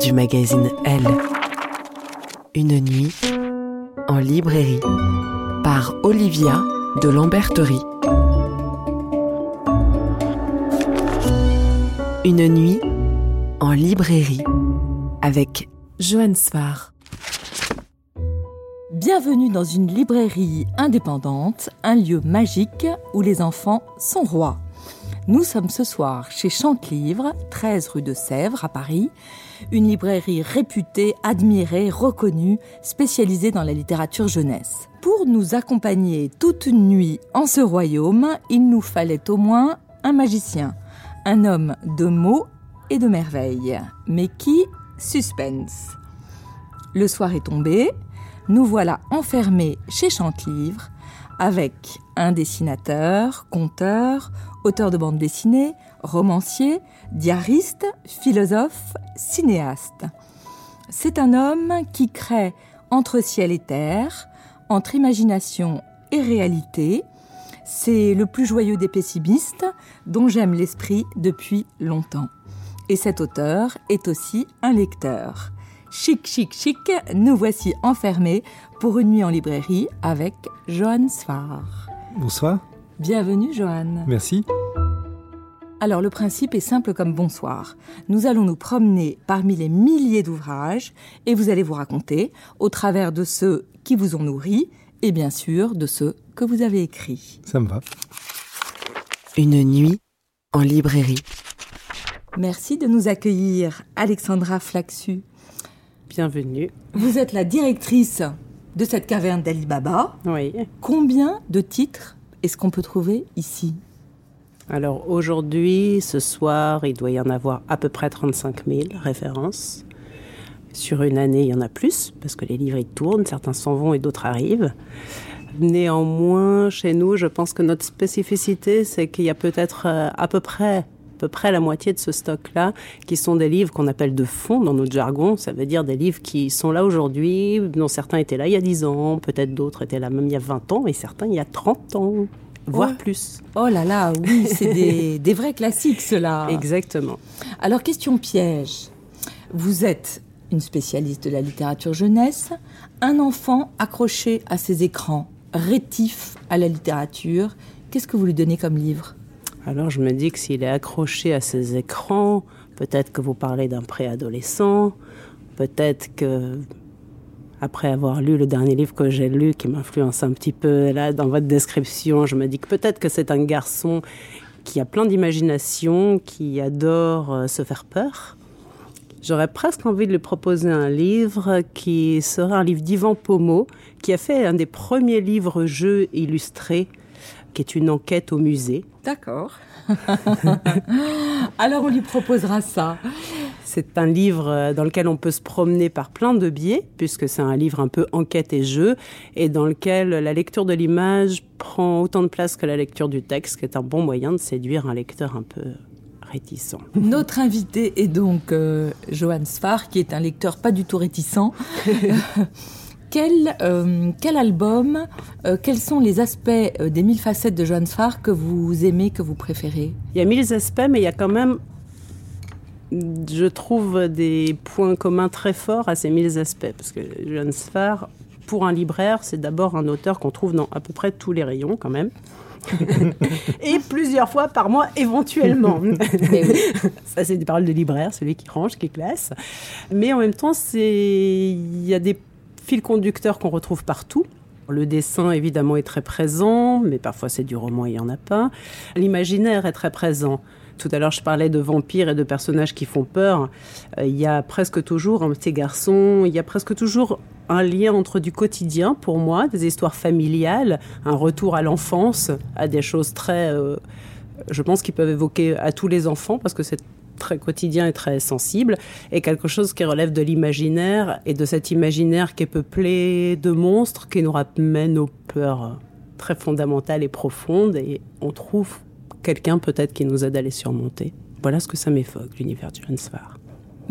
du magazine Elle. Une nuit, en librairie. Par Olivia de Lamberterie. Une nuit, en librairie. Avec Joanne Svar. Bienvenue dans une librairie indépendante, un lieu magique où les enfants sont rois. Nous sommes ce soir chez Chantelivre, 13 rue de Sèvres à Paris, une librairie réputée, admirée, reconnue, spécialisée dans la littérature jeunesse. Pour nous accompagner toute une nuit en ce royaume, il nous fallait au moins un magicien, un homme de mots et de merveilles. Mais qui? Suspense. Le soir est tombé, nous voilà enfermés chez Chantelivre avec un dessinateur, conteur, auteur de bande dessinée, romancier, diariste, philosophe, cinéaste. C'est un homme qui crée entre ciel et terre, entre imagination et réalité. C'est le plus joyeux des pessimistes dont j'aime l'esprit depuis longtemps. Et cet auteur est aussi un lecteur. Chic, chic, chic, nous voici enfermés pour une nuit en librairie avec Johan Sfar. Bonsoir. Bienvenue Johan. Merci. Alors le principe est simple comme bonsoir. Nous allons nous promener parmi les milliers d'ouvrages et vous allez vous raconter au travers de ceux qui vous ont nourri et bien sûr de ceux que vous avez écrits. Ça me va. Une nuit, en librairie. Merci de nous accueillir Alexandra Flaxu. Bienvenue. Vous êtes la directrice de cette caverne d'Ali Baba. Oui. Combien de titres est-ce qu'on peut trouver ici? Alors aujourd'hui, ce soir, il doit y en avoir à peu près 35 000 références. Sur une année, il y en a plus, parce que les livres ils tournent, certains s'en vont et d'autres arrivent. Néanmoins, chez nous, je pense que notre spécificité, c'est qu'il y a peut-être euh, à peu près à peu près la moitié de ce stock-là, qui sont des livres qu'on appelle de fond dans notre jargon. Ça veut dire des livres qui sont là aujourd'hui, dont certains étaient là il y a 10 ans, peut-être d'autres étaient là même il y a 20 ans, et certains il y a 30 ans, voire Ouais. plus. Oh là là, oui, c'est des, des vrais classiques ceux-là. Exactement. Alors question piège. Vous êtes une spécialiste de la littérature jeunesse, un enfant accroché à ses écrans, rétif à la littérature. Qu'est-ce que vous lui donnez comme livre? Alors je me dis que s'il est accroché à ses écrans, peut-être que vous parlez d'un préadolescent, peut-être que après avoir lu le dernier livre que j'ai lu, qui m'influence un petit peu là dans votre description, je me dis que peut-être que c'est un garçon qui a plein d'imagination, qui adore euh, se faire peur. J'aurais presque envie de lui proposer un livre qui serait un livre d'Ivan Pomo, qui a fait un des premiers livres-jeux illustrés, qui est une enquête au musée. D'accord. Alors on lui proposera ça. C'est un livre euh, dans lequel on peut se promener par plein de biais, puisque c'est un livre un peu enquête et jeu, et dans lequel la lecture de l'image prend autant de place que la lecture du texte, qui est un bon moyen de séduire un lecteur un peu réticent. Notre invité est donc euh, Johan Sfar, qui est un lecteur pas du tout réticent. quel, euh, quel album, euh, quels sont les aspects des mille facettes de Johan Sfar que vous aimez, que vous préférez? Il y a mille aspects, mais il y a quand même je trouve des points communs très forts à ces mille aspects. Parce que Johan Sfar, pour un libraire, c'est d'abord un auteur qu'on trouve dans à peu près tous les rayons, quand même. et plusieurs fois par mois éventuellement. Ça, c'est des paroles de libraire, celui qui range, qui classe. Mais en même temps, il y a des fils conducteurs qu'on retrouve partout. Le dessin, évidemment, est très présent, mais parfois c'est du roman, il n'y en a pas. L'imaginaire est très présent. Tout à l'heure, je parlais de vampires et de personnages qui font peur. Euh, il y a presque toujours un petit garçon, il y a presque toujours un lien entre du quotidien pour moi, des histoires familiales, un retour à l'enfance, à des choses très, euh, je pense, qui peuvent évoquer à tous les enfants parce que c'est très quotidien et très sensible, et quelque chose qui relève de l'imaginaire et de cet imaginaire qui est peuplé de monstres qui nous ramènent aux peurs très fondamentales et profondes, et on trouve quelqu'un peut-être qui nous aide à les surmonter. Voilà ce que ça m'évoque, l'univers du Svar.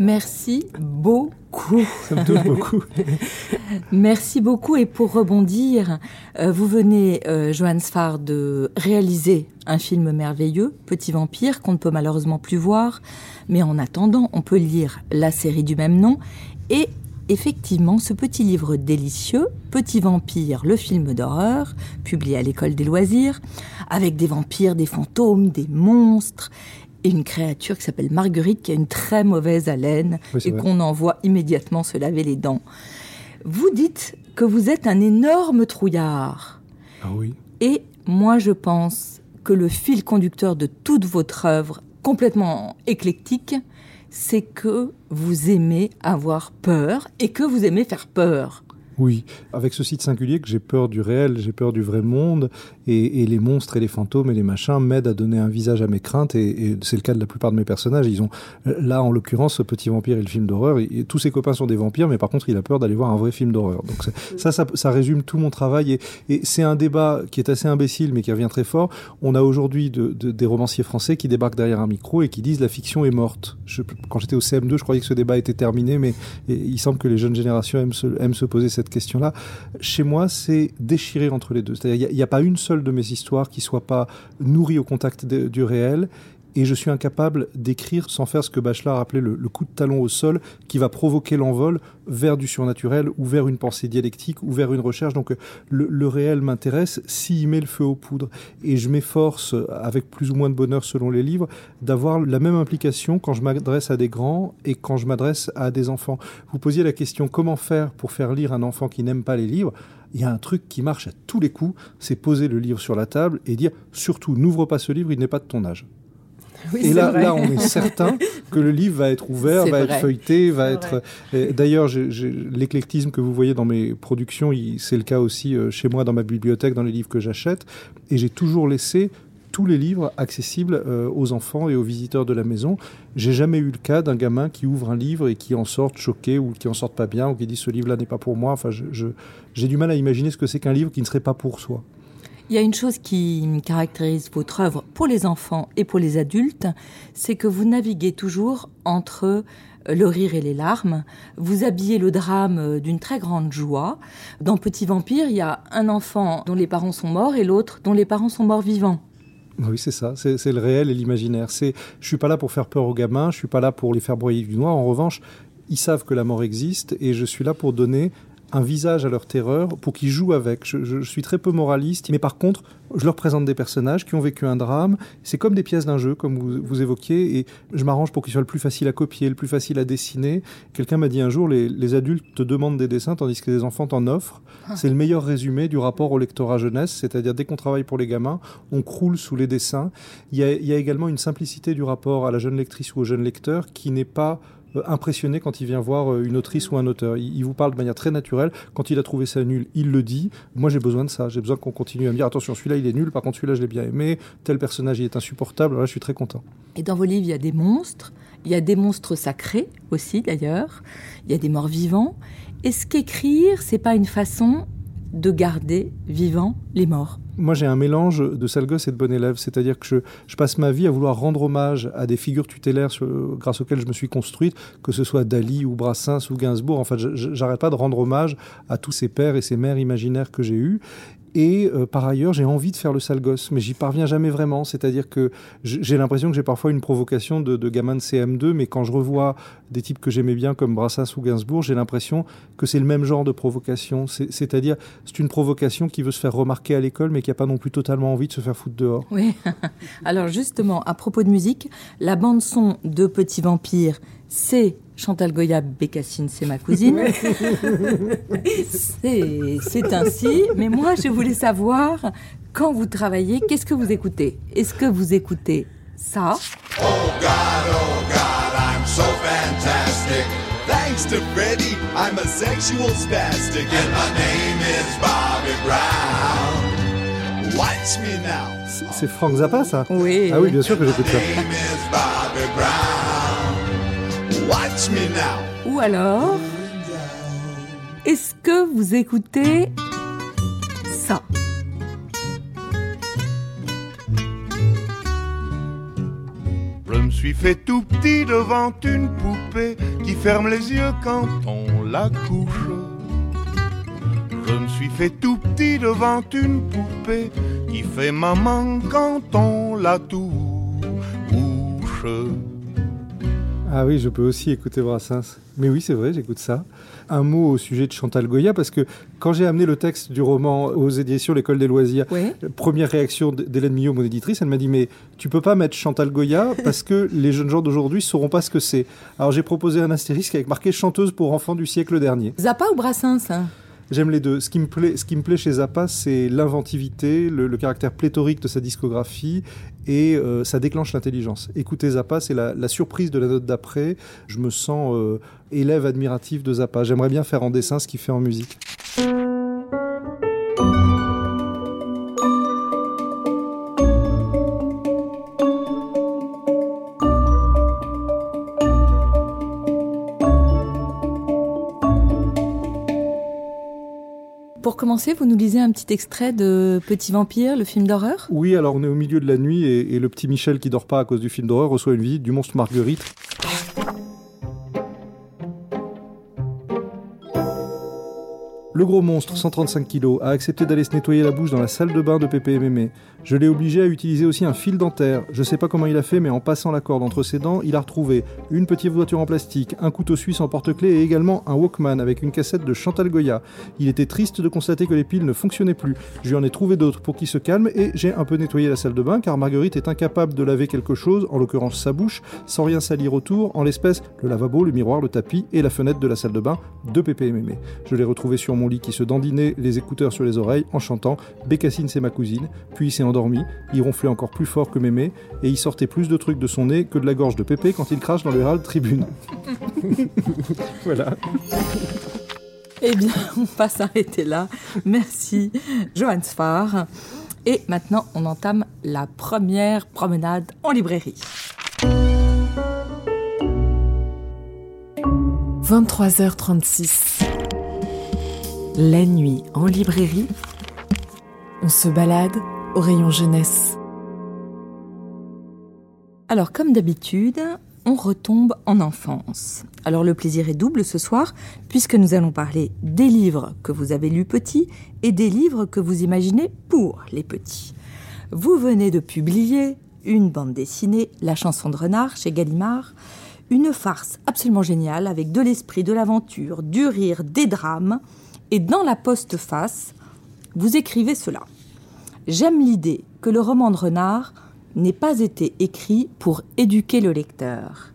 Merci beaucoup. Ça me beaucoup. Merci beaucoup. Et pour rebondir, euh, vous venez, euh, Johan Sfar, de réaliser un film merveilleux, Petit Vampire, qu'on ne peut malheureusement plus voir. Mais en attendant, on peut lire la série du même nom. Et effectivement, ce petit livre délicieux, Petit Vampire, le film d'horreur, publié à l'école des loisirs, avec des vampires, des fantômes, des monstres, et une créature qui s'appelle Marguerite qui a une très mauvaise haleine et qu'on envoie immédiatement se laver les dents. Vous dites que vous êtes un énorme trouillard. Ah oui. Et moi, je pense que le fil conducteur de toute votre œuvre, complètement éclectique, c'est que vous aimez avoir peur et que vous aimez faire peur. Oui, avec ce site singulier que j'ai peur du réel, j'ai peur du vrai monde, et, les monstres et les fantômes et les machins m'aident à donner un visage à mes craintes, et, c'est le cas de la plupart de mes personnages. Ils ont, là en l'occurrence, ce petit vampire et le film d'horreur, tous ses copains sont des vampires, mais par contre il a peur d'aller voir un vrai film d'horreur. Donc ça, ça, résume tout mon travail, et, c'est un débat qui est assez imbécile, mais qui revient très fort. On a aujourd'hui des romanciers français qui débarquent derrière un micro et qui disent la fiction est morte. quand j'étais au CM2, je croyais que ce débat était terminé, mais il semble que les jeunes générations aiment se, aiment se poser cette question-là. Chez moi, c'est déchiré entre les deux. Il n'y a, pas une seule de mes histoires qui soit pas nourrie au contact du réel et je suis incapable d'écrire sans faire ce que Bachelard appelait le, coup de talon au sol qui va provoquer l'envol vers du surnaturel ou vers une pensée dialectique ou vers une recherche. Donc le, réel m'intéresse s'il met le feu aux poudres. Et je m'efforce, avec plus ou moins de bonheur selon les livres, d'avoir la même implication quand je m'adresse à des grands et quand je m'adresse à des enfants. Vous posiez la question comment faire pour faire lire un enfant qui n'aime pas les livres? Il y a un truc qui marche à tous les coups, c'est poser le livre sur la table et dire surtout n'ouvre pas ce livre, il n'est pas de ton âge et là, là, on est certain que le livre va être ouvert, va être feuilleté, va être. D'ailleurs, l'éclectisme que vous voyez dans mes productions, c'est le cas aussi euh, chez moi dans ma bibliothèque, dans les livres que j'achète. Et j'ai toujours laissé tous les livres accessibles euh, aux enfants et aux visiteurs de la maison. J'ai jamais eu le cas d'un gamin qui ouvre un livre et qui en sorte choqué ou qui en sorte pas bien ou qui dit ce livre-là n'est pas pour moi. Enfin, j'ai du mal à imaginer ce que c'est qu'un livre qui ne serait pas pour soi. Il y a une chose qui caractérise votre œuvre pour les enfants et pour les adultes, c'est que vous naviguez toujours entre euh, le rire et les larmes. Vous habillez le drame euh, d'une très grande joie. Dans Petit Vampire, il y a un enfant dont les parents sont morts et l'autre dont les parents sont morts vivants. Oui, c'est ça. C'est le réel et l'imaginaire. C'est, je suis pas là pour faire peur aux gamins. Je suis pas là pour les faire broyer du noir. En revanche, ils savent que la mort existe et je suis là pour donner un visage à leur terreur pour qu'ils jouent avec. Je, je suis très peu moraliste, mais par contre, je leur présente des personnages qui ont vécu un drame. C'est comme des pièces d'un jeu, comme vous, vous évoquiez, et je m'arrange pour qu'ils soient le plus facile à copier, le plus facile à dessiner. Quelqu'un m'a dit un jour, les, les, adultes te demandent des dessins tandis que les enfants t'en offrent. Ah. C'est le meilleur résumé du rapport au lectorat jeunesse, c'est-à-dire dès qu'on travaille pour les gamins, on croule sous les dessins. Il y, a, il y a également une simplicité du rapport à la jeune lectrice ou au jeune lecteur qui n'est pas impressionné quand il vient voir euh, une autrice ou un auteur. Il, vous parle de manière très naturelle. Quand il a trouvé ça nul, il le dit. Moi, j'ai besoin de ça. J'ai besoin qu'on continue à me dire attention, celui-là, il est nul. Par contre, celui-là, je l'ai bien aimé. Tel personnage, il est insupportable. Là, je suis très content. Et dans vos livres, il y a des monstres. Il y a des monstres sacrés aussi, d'ailleurs. Il y a des morts vivants. Est-ce qu'écrire, c'est pas une façon de garder vivants les morts moi, j'ai un mélange de sale gosse et de bon élève. C'est-à-dire que je, passe ma vie à vouloir rendre hommage à des figures tutélaires grâce auxquelles je me suis construite, que ce soit Dali ou Brassens ou Gainsbourg. En fait, j'arrête pas de rendre hommage à tous ces pères et ces mères imaginaires que j'ai eus. Et euh, par ailleurs, j'ai envie de faire le sale gosse, mais j'y parviens jamais vraiment. C'est-à-dire que j'ai l'impression que j'ai parfois une provocation de, de, gamin de CM2, mais quand je revois des types que j'aimais bien comme Brassens ou Gainsbourg, j'ai l'impression que c'est le même genre de provocation. C'est-à-dire, c'est une provocation qui veut se faire remarquer à l'école, mais qui n'a pas non plus totalement envie de se faire foutre dehors. Oui. Alors justement, à propos de musique, la bande son de Petit Vampire, c'est Chantal Goya Bécassine, c'est ma cousine. c'est ainsi. Mais moi, je voulais savoir, quand vous travaillez, qu'est-ce que vous écoutez? Est-ce que vous écoutez ça? Oh God, oh God, I'm so fantastic. Thanks to Freddy, I'm a sexual spastic. And my name is Bobby Brown. Watch me now. C'est Frank Zappa, ça? Oui. Ah oui, bien sûr que j'écoute ça. Watch me now. Ou alors, est-ce que vous écoutez ça? Je me suis fait tout petit devant une poupée qui ferme les yeux quand on la couche. Je me suis fait tout petit devant une poupée qui fait maman quand on la touche. Ah oui, je peux aussi écouter Brassens. Mais oui, c'est vrai, j'écoute ça. Un mot au sujet de Chantal Goya, parce que quand j'ai amené le texte du roman aux éditions L'École des loisirs, oui. première réaction d'Hélène Millot, mon éditrice, elle m'a dit Mais tu peux pas mettre Chantal Goya parce que les jeunes gens d'aujourd'hui sauront pas ce que c'est. Alors j'ai proposé un astérisque avec marqué chanteuse pour enfants du siècle dernier. Zappa ou Brassens hein? J'aime les deux. Ce qui me plaît, ce qui me plaît chez Zappa, c'est l'inventivité, le, le, caractère pléthorique de sa discographie et euh, ça déclenche l'intelligence. Écouter Zappa, c'est la, la, surprise de la note d'après. Je me sens euh, élève admiratif de Zappa. J'aimerais bien faire en dessin ce qu'il fait en musique. Vous nous lisez un petit extrait de Petit Vampire, le film d'horreur? Oui, alors on est au milieu de la nuit et, le petit Michel qui dort pas à cause du film d'horreur reçoit une visite du monstre Marguerite. Le gros monstre, 135 kg, a accepté d'aller se nettoyer la bouche dans la salle de bain de Pépé. Je l'ai obligé à utiliser aussi un fil dentaire. Je sais pas comment il a fait, mais en passant la corde entre ses dents, il a retrouvé une petite voiture en plastique, un couteau suisse en porte-clés et également un Walkman avec une cassette de Chantal Goya. Il était triste de constater que les piles ne fonctionnaient plus. Je lui en ai trouvé d'autres pour qu'il se calme et j'ai un peu nettoyé la salle de bain car Marguerite est incapable de laver quelque chose, en l'occurrence sa bouche, sans rien salir autour, en l'espèce le lavabo, le miroir, le tapis et la fenêtre de la salle de bain de Pépé et Mémé. Je l'ai retrouvé sur mon lit qui se dandinait les écouteurs sur les oreilles en chantant Bécassine c'est ma cousine, puis il s'est endormi, il ronflait encore plus fort que Mémé et il sortait plus de trucs de son nez que de la gorge de Pépé quand il crache dans le hall tribune. voilà. Eh bien, on va s'arrêter là. Merci, Johan Sfar. Et maintenant, on entame la première promenade en librairie. 23h36. La nuit en librairie. On se balade au rayon jeunesse. Alors, comme d'habitude, on retombe en enfance. Alors le plaisir est double ce soir, puisque nous allons parler des livres que vous avez lus petits et des livres que vous imaginez pour les petits. Vous venez de publier une bande dessinée, La chanson de renard, chez Gallimard, une farce absolument géniale avec de l'esprit, de l'aventure, du rire, des drames Et dans la postface, vous écrivez cela. J'aime l'idée que le roman de Renard n'ait pas été écrit pour éduquer le lecteur.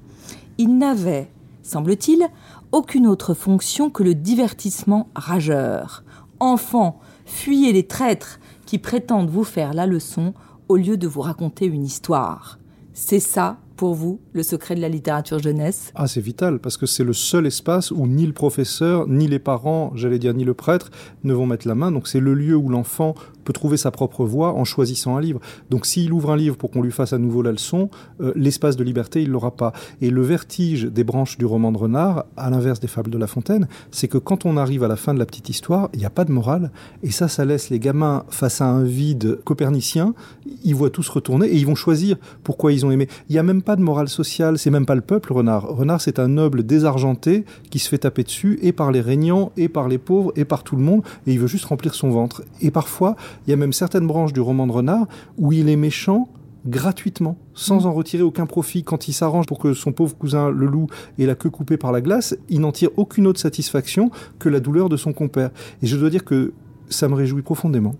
Il n'avait, semble-t-il, aucune autre fonction que le divertissement rageur. Enfants, fuyez les traîtres qui prétendent vous faire la leçon au lieu de vous raconter une histoire. C'est ça, pour vous, le secret de la littérature jeunesse? Ah, c'est vital, parce que c'est le seul espace où ni le professeur, ni les parents, j'allais dire, ni le prêtre ne vont mettre la main. Donc c'est le lieu où l'enfant peut trouver sa propre voie en choisissant un livre. Donc s'il ouvre un livre pour qu'on lui fasse à nouveau la leçon, euh, l'espace de liberté, il l'aura pas. Et le vertige des branches du roman de Renard, à l'inverse des fables de La Fontaine, c'est que quand on arrive à la fin de la petite histoire, il n'y a pas de morale. Et ça, ça laisse les gamins face à un vide copernicien. Ils voient tous retourner et ils vont choisir pourquoi ils ont aimé. Il n'y a même pas de morale sociale. C'est même pas le peuple, Renard. Renard, c'est un noble désargenté qui se fait taper dessus et par les régnants, et par les pauvres, et par tout le monde. Et il veut juste remplir son ventre. Et parfois, il y a même certaines branches du roman de Renard où il est méchant gratuitement, sans en retirer aucun profit. Quand il s'arrange pour que son pauvre cousin le loup ait la queue coupée par la glace, il n'en tire aucune autre satisfaction que la douleur de son compère. Et je dois dire que ça me réjouit profondément.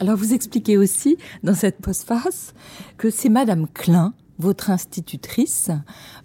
Alors vous expliquez aussi dans cette postface que c'est Madame Klein, votre institutrice,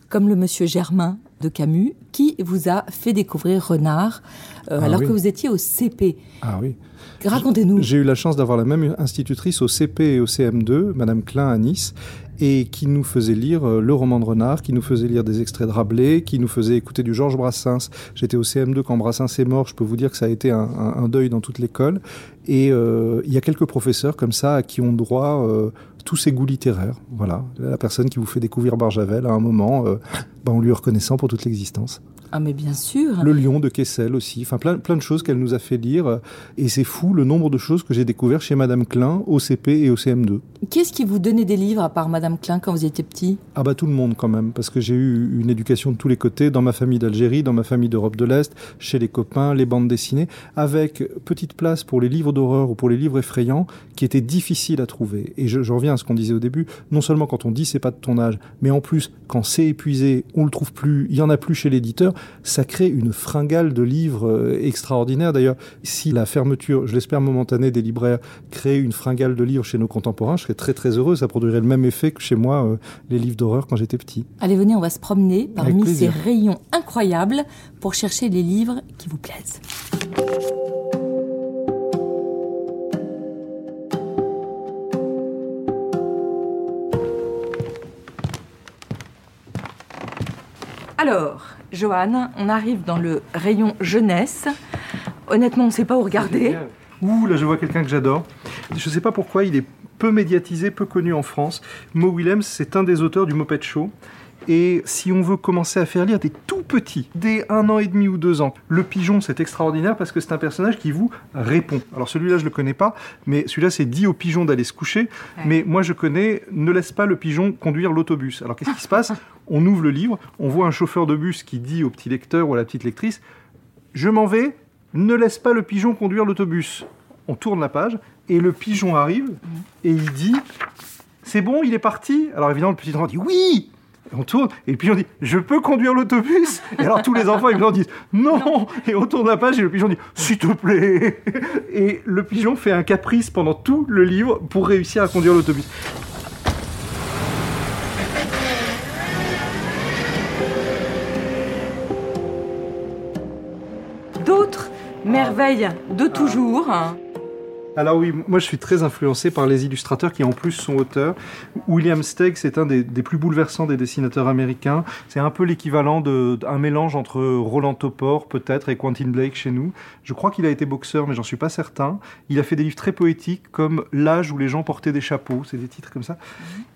comme le monsieur Germain de Camus, qui vous a fait découvrir Renard euh, Ah alors oui. que vous étiez au CP. Ah oui. Racontez-nous. J'ai eu la chance d'avoir la même institutrice au CP et au CM2, Madame Klein à Nice, et qui nous faisait lire euh, le roman de Renard, qui nous faisait lire des extraits de Rabelais, qui nous faisait écouter du Georges Brassens. J'étais au CM2 quand Brassens est mort, je peux vous dire que ça a été un, un- un deuil dans toute l'école. Et euh, il y a quelques professeurs comme ça à qui ont droit euh, tous ces goûts littéraires. Voilà, la personne qui vous fait découvrir Barjavel à un moment, euh, ben, en lui reconnaissant pour toute l'existence. Ah mais bien sûr. Le lion de Kessel aussi, enfin plein, plein de choses qu'elle nous a fait lire. Et c'est fou le nombre de choses que j'ai découvert chez Madame Klein au CP et au CM2. Qu'est-ce qui vous donnait des livres à part Madame Klein quand vous étiez petit? Ah bah tout le monde quand même, parce que j'ai eu une éducation de tous les côtés, dans ma famille d'Algérie, dans ma famille d'Europe de l'Est, chez les copains, les bandes dessinées, avec petite place pour les livres d'horreur ou pour les livres effrayants, qui étaient difficiles à trouver. Et je, je reviens à ce qu'on disait au début, non seulement quand on dit c'est pas de ton âge, mais en plus quand c'est épuisé, on le trouve plus, il y en a plus chez l'éditeur, ça crée une fringale de livres euh, extraordinaires. D'ailleurs, si la fermeture, je l'espère momentanée des libraires, crée une fringale de livres chez nos contemporains, je serais très très heureux. Ça produirait le même effet que chez moi, euh, les livres d'horreur quand j'étais petit. Allez, venez, on va se promener parmi ces rayons incroyables pour chercher les livres qui vous plaisent. Alors, Joanne, on arrive dans le rayon jeunesse. Honnêtement, on ne sait pas où regarder. Ouh, là je vois quelqu'un que j'adore. Je ne sais pas pourquoi il est peu médiatisé, peu connu en France. Mo Willems, c'est un des auteurs du Moped Show. Et si on veut commencer à faire lire des tout petits, dès un an et demi ou deux ans, le pigeon c'est extraordinaire parce que c'est un personnage qui vous répond. Alors celui-là je le connais pas, mais celui-là c'est dit au pigeon d'aller se coucher. Mais moi je connais ne laisse pas le pigeon conduire l'autobus. Alors qu'est-ce qui se passe? On ouvre le livre, on voit un chauffeur de bus qui dit au petit lecteur ou à la petite lectrice Je m'en vais, ne laisse pas le pigeon conduire l'autobus. On tourne la page et le pigeon arrive et il dit C'est bon, il est parti. Alors évidemment, le petit enfant dit Oui. Et on tourne, et le pigeon dit Je peux conduire l'autobus. Et alors tous les enfants évidemment disent Non. Et on tourne la page et le pigeon dit S'il te plaît. Et le pigeon fait un caprice pendant tout le livre pour réussir à conduire l'autobus. D'autres merveilles de toujours. Alors oui, moi je suis très influencé par les illustrateurs qui en plus sont auteurs. William Steig, c'est un des, des plus bouleversants des dessinateurs américains. C'est un peu l'équivalent d'un mélange entre Roland Topor peut-être et Quentin Blake chez nous. Je crois qu'il a été boxeur, mais j'en suis pas certain. Il a fait des livres très poétiques comme L'âge où les gens portaient des chapeaux. C'est des titres comme ça.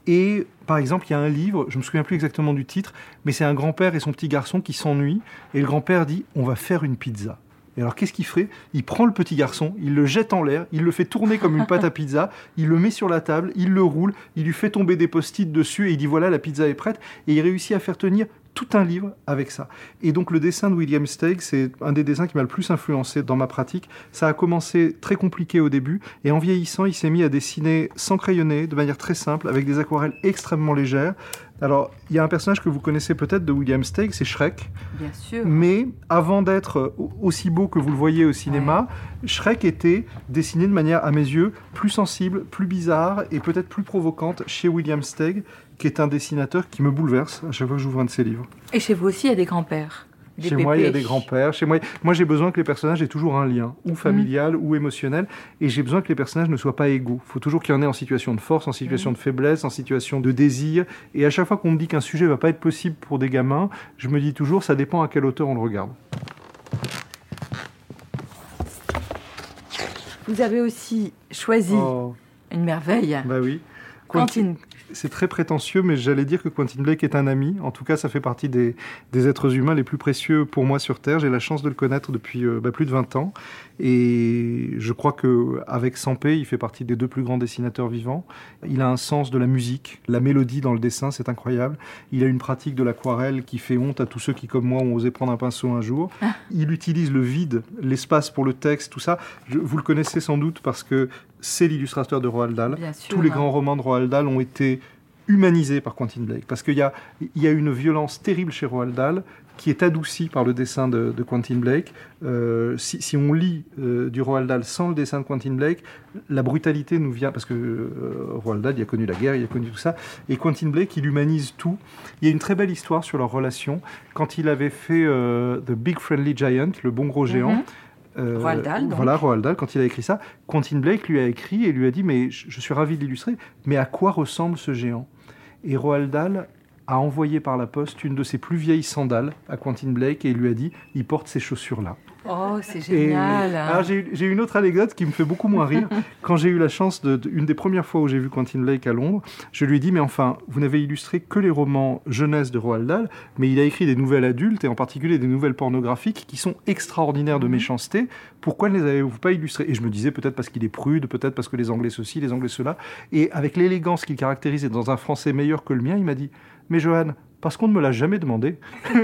Et par exemple, il y a un livre, je me souviens plus exactement du titre, mais c'est un grand-père et son petit garçon qui s'ennuient. Et le grand-père dit On va faire une pizza. Et alors, qu'est-ce qu'il ferait Il prend le petit garçon, il le jette en l'air, il le fait tourner comme une pâte à pizza, il le met sur la table, il le roule, il lui fait tomber des post-it dessus et il dit voilà, la pizza est prête. Et il réussit à faire tenir tout un livre avec ça. Et donc, le dessin de William Steig, c'est un des dessins qui m'a le plus influencé dans ma pratique. Ça a commencé très compliqué au début et en vieillissant, il s'est mis à dessiner sans crayonner, de manière très simple, avec des aquarelles extrêmement légères Alors, il y a un personnage que vous connaissez peut-être de William Steig, c'est Shrek. Bien sûr. Mais avant d'être aussi beau que vous le voyez au cinéma, Shrek était dessiné de manière, à mes yeux, plus sensible, plus bizarre et peut-être plus provocante chez William Steig, qui est un dessinateur qui me bouleverse à chaque fois que j'ouvre un de ses livres. Et chez vous aussi, il y a des grands-pères chez moi, il y a des grands-pères. Chez moi, moi j'ai besoin que les personnages aient toujours un lien, ou familial, ou émotionnel. Et j'ai besoin que les personnages ne soient pas égaux. Il faut toujours qu'il y en ait en situation de force, en situation de faiblesse, en situation de désir. Et à chaque fois qu'on me dit qu'un sujet va pas être possible pour des gamins, je me dis toujours, ça dépend à quelle hauteur on le regarde. Vous avez aussi choisi Oh, une merveille. bah oui. Quentin. C'est très prétentieux, mais j'allais dire que Quentin Blake est un ami. En tout cas, ça fait partie des, des êtres humains les plus précieux pour moi sur Terre. J'ai la chance de le connaître depuis euh, bah, plus de 20 ans. Et je crois qu'avec Sampé, il fait partie des deux plus grands dessinateurs vivants. Il a un sens de la musique, la mélodie dans le dessin, c'est incroyable. Il a une pratique de l'aquarelle qui fait honte à tous ceux qui, comme moi, ont osé prendre un pinceau un jour. Il utilise le vide, l'espace pour le texte, tout ça. Je- vous le connaissez sans doute parce que c'est l'illustrateur de Roald Dahl. Sûr. Tous les grands romans de Roald Dahl ont été humanisés par Quentin Blake. Parce qu'il y a, il y a une violence terrible chez Roald Dahl qui est adoucie par le dessin de, de Quentin Blake. Euh, si, si on lit euh, du Roald Dahl sans le dessin de Quentin Blake, la brutalité nous vient, parce que euh, Roald Dahl, il a connu la guerre, il a connu tout ça, et Quentin Blake, il humanise tout. Il y a une très belle histoire sur leur relation. Quand il avait fait The Big Friendly Giant, le bon gros géant, Mhm. Euh, Roald Dahl, donc. Voilà, Roald Dahl, quand il a écrit ça, Quentin Blake lui a écrit et lui a dit Mais je, je suis ravi de l'illustrer, mais à quoi ressemble ce géant? Et Roald Dahl a envoyé par la poste une de ses plus vieilles sandales à Quentin Blake et il lui a dit Il porte ces chaussures-là. Oh, c'est Et- génial. alors j'ai une autre anecdote qui me fait beaucoup moins rire. Quand j'ai eu la chance, de, de- une des premières fois où j'ai vu Quentin Blake à Londres, je lui ai dit, mais enfin, vous n'avez illustré que les romans jeunesse de Roald Dahl, mais il a écrit des nouvelles adultes, et en particulier des nouvelles pornographiques, qui sont extraordinaires de méchanceté. Pourquoi ne les avez-vous pas illustrées? Et je me disais, peut-être parce qu'il est prude, peut-être parce que les Anglais ceci, les Anglais cela. Et avec l'élégance qu'il caractérisait dans un français meilleur que le mien, il m'a dit, mais Johan, parce qu'on ne me l'a jamais demandé.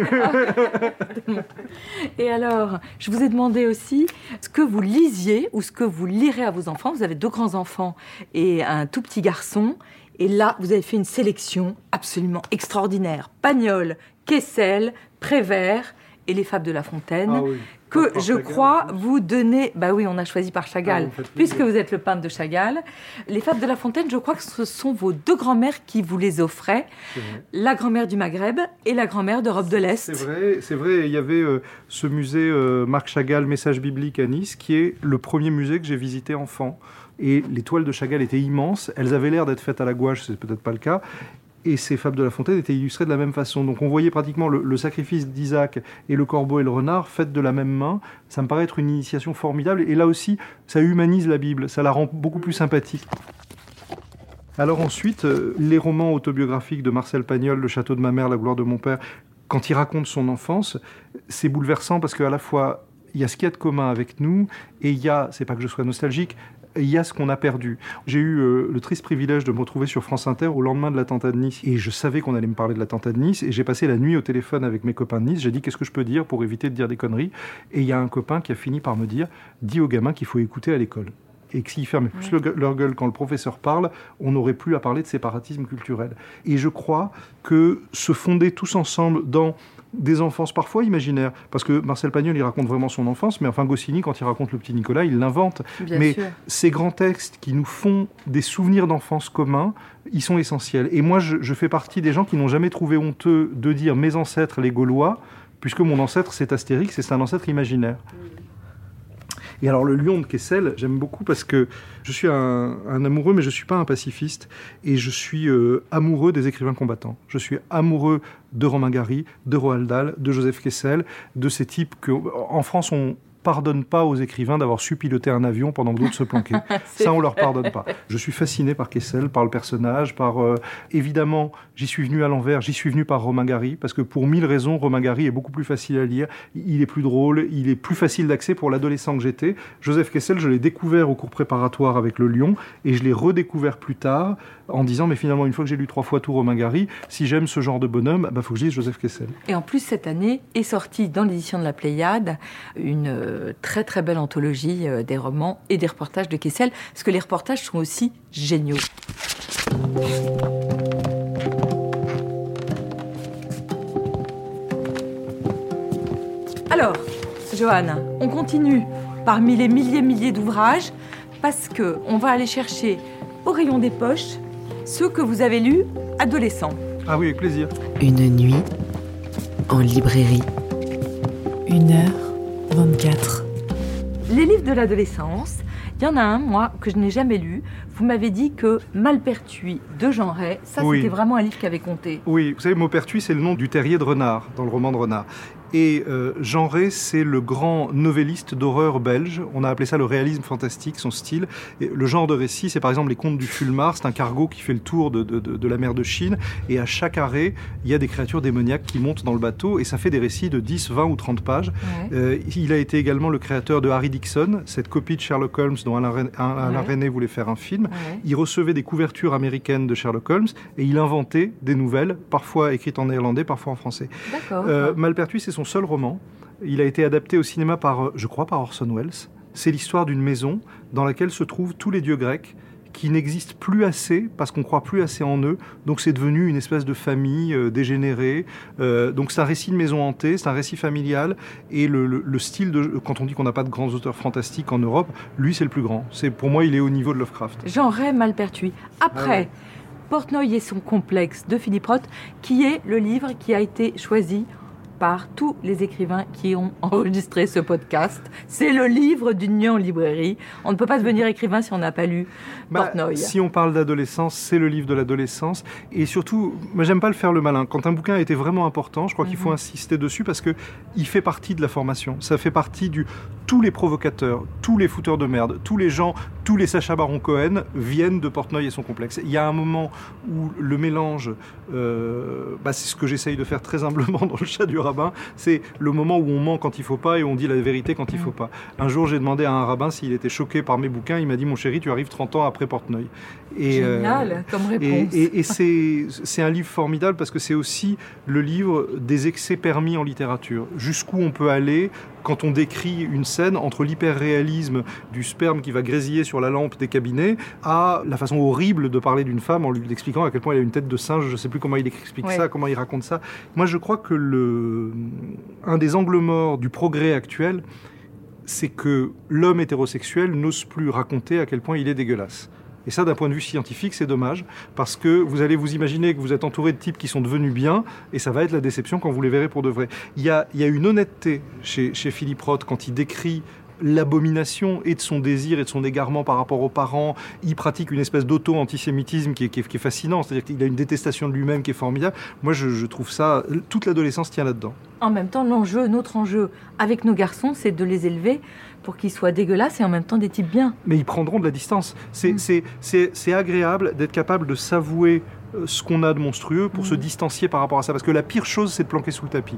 Et alors, je vous ai demandé aussi ce que vous lisiez ou ce que vous lirez à vos enfants. Vous avez deux grands-enfants et un tout petit garçon. Et là, vous avez fait une sélection absolument extraordinaire. Pagnol, Kessel, Prévert et les Fables de La Fontaine. Ah oui. Que je Chagall, crois vous donner. Bah oui, on a choisi par Ah, Chagall, plaisir. puisque vous êtes le peintre de Chagall. Les Fables de La Fontaine, je crois que ce sont vos deux grands-mères qui vous les offraient. La grand-mère du Maghreb et la grand-mère d'Europe de l'Est. C'est vrai, c'est vrai. Il y avait euh, ce musée euh, Marc Chagall, Message biblique à Nice, qui est le premier musée que j'ai visité enfant. Et les toiles de Chagall étaient immenses. Elles avaient l'air d'être faites à la gouache, c'est peut-être pas le cas. Et ces fables de La Fontaine étaient illustrées de la même façon. Donc on voyait pratiquement le, sacrifice d'Isaac et le corbeau et le renard faites de la même main. Ça me paraît être une initiation formidable. Et là aussi, ça humanise la Bible. Ça la rend beaucoup plus sympathique. Alors ensuite, euh, les romans autobiographiques de Marcel Pagnol, Le château de ma mère, La gloire de mon père, quand il raconte son enfance, c'est bouleversant parce qu'à la fois, il y a ce qu'il y a de commun avec nous et il y a, c'est pas que je sois nostalgique, il y a ce qu'on a perdu. J'ai eu euh, le triste privilège de me retrouver sur France Inter au lendemain de l'attentat de Nice et je savais qu'on allait me parler de l'attentat de Nice et j'ai passé la nuit au téléphone avec mes copains de Nice. J'ai dit qu'est-ce que je peux dire pour éviter de dire des conneries? Et il y a un copain qui a fini par me dire dis aux gamins qu'il faut écouter à l'école et que s'ils fermaient plus le- leur gueule quand le professeur parle, on n'aurait plus à parler de séparatisme culturel. Et je crois que se fonder tous ensemble dans des enfances parfois imaginaires, parce que Marcel Pagnol, il raconte vraiment son enfance, mais enfin Goscinny, quand il raconte le petit Nicolas, il l'invente. Mais sûr. ces grands textes qui nous font des souvenirs d'enfance communs, ils sont essentiels. Et moi, je, je fais partie des gens qui n'ont jamais trouvé honteux de dire mes ancêtres, les Gaulois, puisque mon ancêtre, c'est Astérix, et c'est un ancêtre imaginaire. Et alors le lion de Kessel, j'aime beaucoup parce que je suis un, amoureux, mais je ne suis pas un pacifiste. Et je suis euh, amoureux des écrivains combattants. Je suis amoureux de Romain Gary, de Roald Dahl, de Joseph Kessel, de ces types que, en France, on pardonne pas aux écrivains d'avoir su piloter un avion pendant que d'autres se planquaient. Ça, on leur pardonne pas. Je suis fasciné par Kessel, par le personnage, par... euh, évidemment, j'y suis venu à l'envers, j'y suis venu par Romain Gary, parce que pour mille raisons, Romain Gary est beaucoup plus facile à lire, il est plus drôle, il est plus facile d'accès pour l'adolescent que j'étais. Joseph Kessel, je l'ai découvert au cours préparatoire avec Le Lion, et je l'ai redécouvert plus tard, en disant mais finalement une fois que j'ai lu trois fois tout Romain Gary, si j'aime ce genre de bonhomme, bah faut que je lise Joseph Kessel. Et en plus cette année est sortie dans l'édition de la Pléiade une euh, très très belle anthologie euh, des romans et des reportages de Kessel, parce que les reportages sont aussi géniaux. Alors, Johan, on continue parmi les milliers milliers d'ouvrages parce que on va aller chercher au rayon des poches ceux que vous avez lus adolescents. Ah oui, avec plaisir. Une nuit en librairie. 1h24. Les livres de l'adolescence, il y en a un, moi, que je n'ai jamais lu. Vous m'avez dit que Malpertuis de Jean Ray, ça Oui. c'était vraiment un livre qui avait compté. Oui, vous savez, Maupertuis, c'est le nom du terrier de renard, dans le roman de renard. Et euh, Jean Ray, c'est le grand novelliste d'horreur belge. On a appelé ça le réalisme fantastique, son style. Et le genre de récit, c'est par exemple les contes du Fulmar. C'est un cargo qui fait le tour de, de- de- de la mer de Chine. Et à chaque arrêt, il y a des créatures démoniaques qui montent dans le bateau. Et ça fait des récits de 10, 20 ou 30 pages. Ouais. Euh, il a été également le créateur de Harry Dixon, cette copie de Sherlock Holmes dont Alain, Ren- Alain Ouais. René voulait faire un film. Ouais. Il recevait des couvertures américaines de Sherlock Holmes et il inventait des nouvelles, parfois écrites en néerlandais, parfois en français. Euh, Malpertuis, c'est son seul roman. Il a été adapté au cinéma par, euh, je crois, par Orson Welles. C'est l'histoire d'une maison dans laquelle se trouvent tous les dieux grecs qui n'existent plus assez parce qu'on croit plus assez en eux. Donc c'est devenu une espèce de famille euh, dégénérée. Euh, donc c'est un récit de maison hantée, c'est un récit familial. Et le, le- le style de quand on dit qu'on n'a pas de grands auteurs fantastiques en Europe, lui c'est le plus grand. C'est pour moi il est au niveau de Lovecraft. Jean Ray Malpertuis. Après, Ah ouais. Portnoy et son complexe de Philippe Roth, qui est le livre qui a été choisi par tous les écrivains qui ont enregistré ce podcast. C'est le livre d'Union en librairie. On ne peut pas devenir écrivain si on n'a pas lu Bah, Portnoy. si on parle d'adolescence, c'est le livre de l'adolescence. Et surtout, moi j'aime pas le faire le malin. Quand un bouquin a été vraiment important, je crois qu'il faut Mhm. insister dessus parce que il fait partie de la formation. Ça fait partie du. Tous les provocateurs, tous les fouteurs de merde, tous les gens, tous les Sacha Baron Cohen viennent de Portnoy et son complexe. Il y a un moment où le mélange, euh, bah, c'est ce que j'essaye de faire très humblement dans le chat du rabbin, c'est le moment où on ment quand il faut pas et on dit la vérité quand il faut pas. Un jour, j'ai demandé à un rabbin s'il était choqué par mes bouquins. Il m'a dit, mon chéri, tu arrives 30 ans après Portnoy. Et, euh, Génial comme réponse. et- et c'est c'est un livre formidable parce que c'est aussi le livre des excès permis en littérature. Jusqu'où on peut aller quand on décrit une scène entre l'hyperréalisme du sperme qui va grésiller sur la lampe des cabinets à la façon horrible de parler d'une femme en lui expliquant à quel point elle a une tête de singe. Je ne sais plus comment il explique Ouais. ça, comment il raconte ça. Moi, je crois que le, un des angles morts du progrès actuel, c'est que l'homme hétérosexuel n'ose plus raconter à quel point il est dégueulasse. Et ça, d'un point de vue scientifique, c'est dommage, parce que vous allez vous imaginer que vous êtes entouré de types qui sont devenus bien, et ça va être la déception quand vous les verrez pour de vrai. Il y a, il y a une honnêteté chez, chez Philippe Roth quand il décrit l'abomination et de son désir et de son égarement par rapport aux parents. Il pratique une espèce d'auto-antisémitisme qui est, qui est- qui est fascinant, c'est-à-dire qu'il a une détestation de lui-même qui est formidable. Moi, je, je trouve ça... Toute l'adolescence tient là-dedans. En même temps, l'enjeu, notre enjeu avec nos garçons, c'est de les élever pour qu'ils soient dégueulasses et en même temps des types bien. mais ils prendront de la distance. C'est Mm. agréable d'être capable de s'avouer euh, ce qu'on a de monstrueux pour Mm. se distancier par rapport à ça. Parce que la pire chose, c'est de planquer sous le tapis.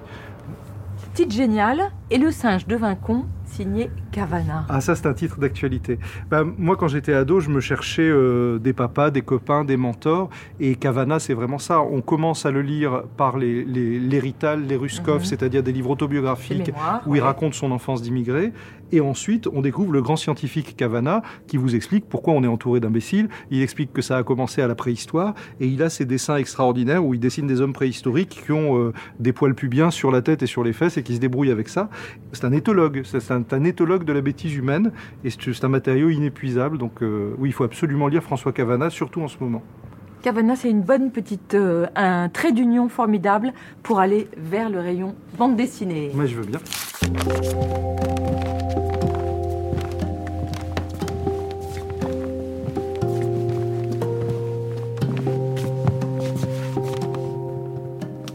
Titre génial et le singe devint con, signé Cavana. Ah, ça, c'est un titre d'actualité. Bah, moi, quand j'étais ado, je me cherchais euh, des papas, des copains, des mentors. Et Cavana, c'est vraiment ça. On commence à le lire par les, les, les Rital, les Ruskov, Mhm. c'est-à-dire des livres autobiographiques mémoires, où il raconte son enfance d'immigré. Et ensuite, on découvre le grand scientifique Cavana qui vous explique pourquoi on est entouré d'imbéciles. Il explique que ça a commencé à la préhistoire et il a ces dessins extraordinaires où il dessine des hommes préhistoriques qui ont euh, des poils pubiens sur la tête et sur les fesses et qui se débrouillent avec ça. C'est un éthologue, c'est un, un éthologue de la bêtise humaine et c'est c'est un matériau inépuisable. Donc euh, oui, il faut absolument lire François Cavana, surtout en ce moment. Cavana, c'est une bonne petite, euh, un trait d'union formidable pour aller vers le rayon bande dessinée. Moi, je veux bien.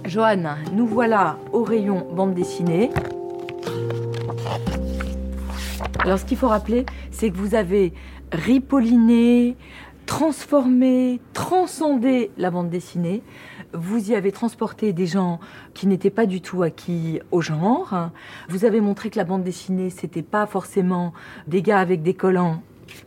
Johanne, nous voilà au rayon bande dessinée. Alors, ce qu'il faut rappeler, c'est que vous avez ripolliné, transformé, transcendé la bande dessinée. Vous y avez transporté des gens qui n'étaient pas du tout acquis au genre. Vous avez montré que la bande dessinée, c'était pas forcément des gars avec des collants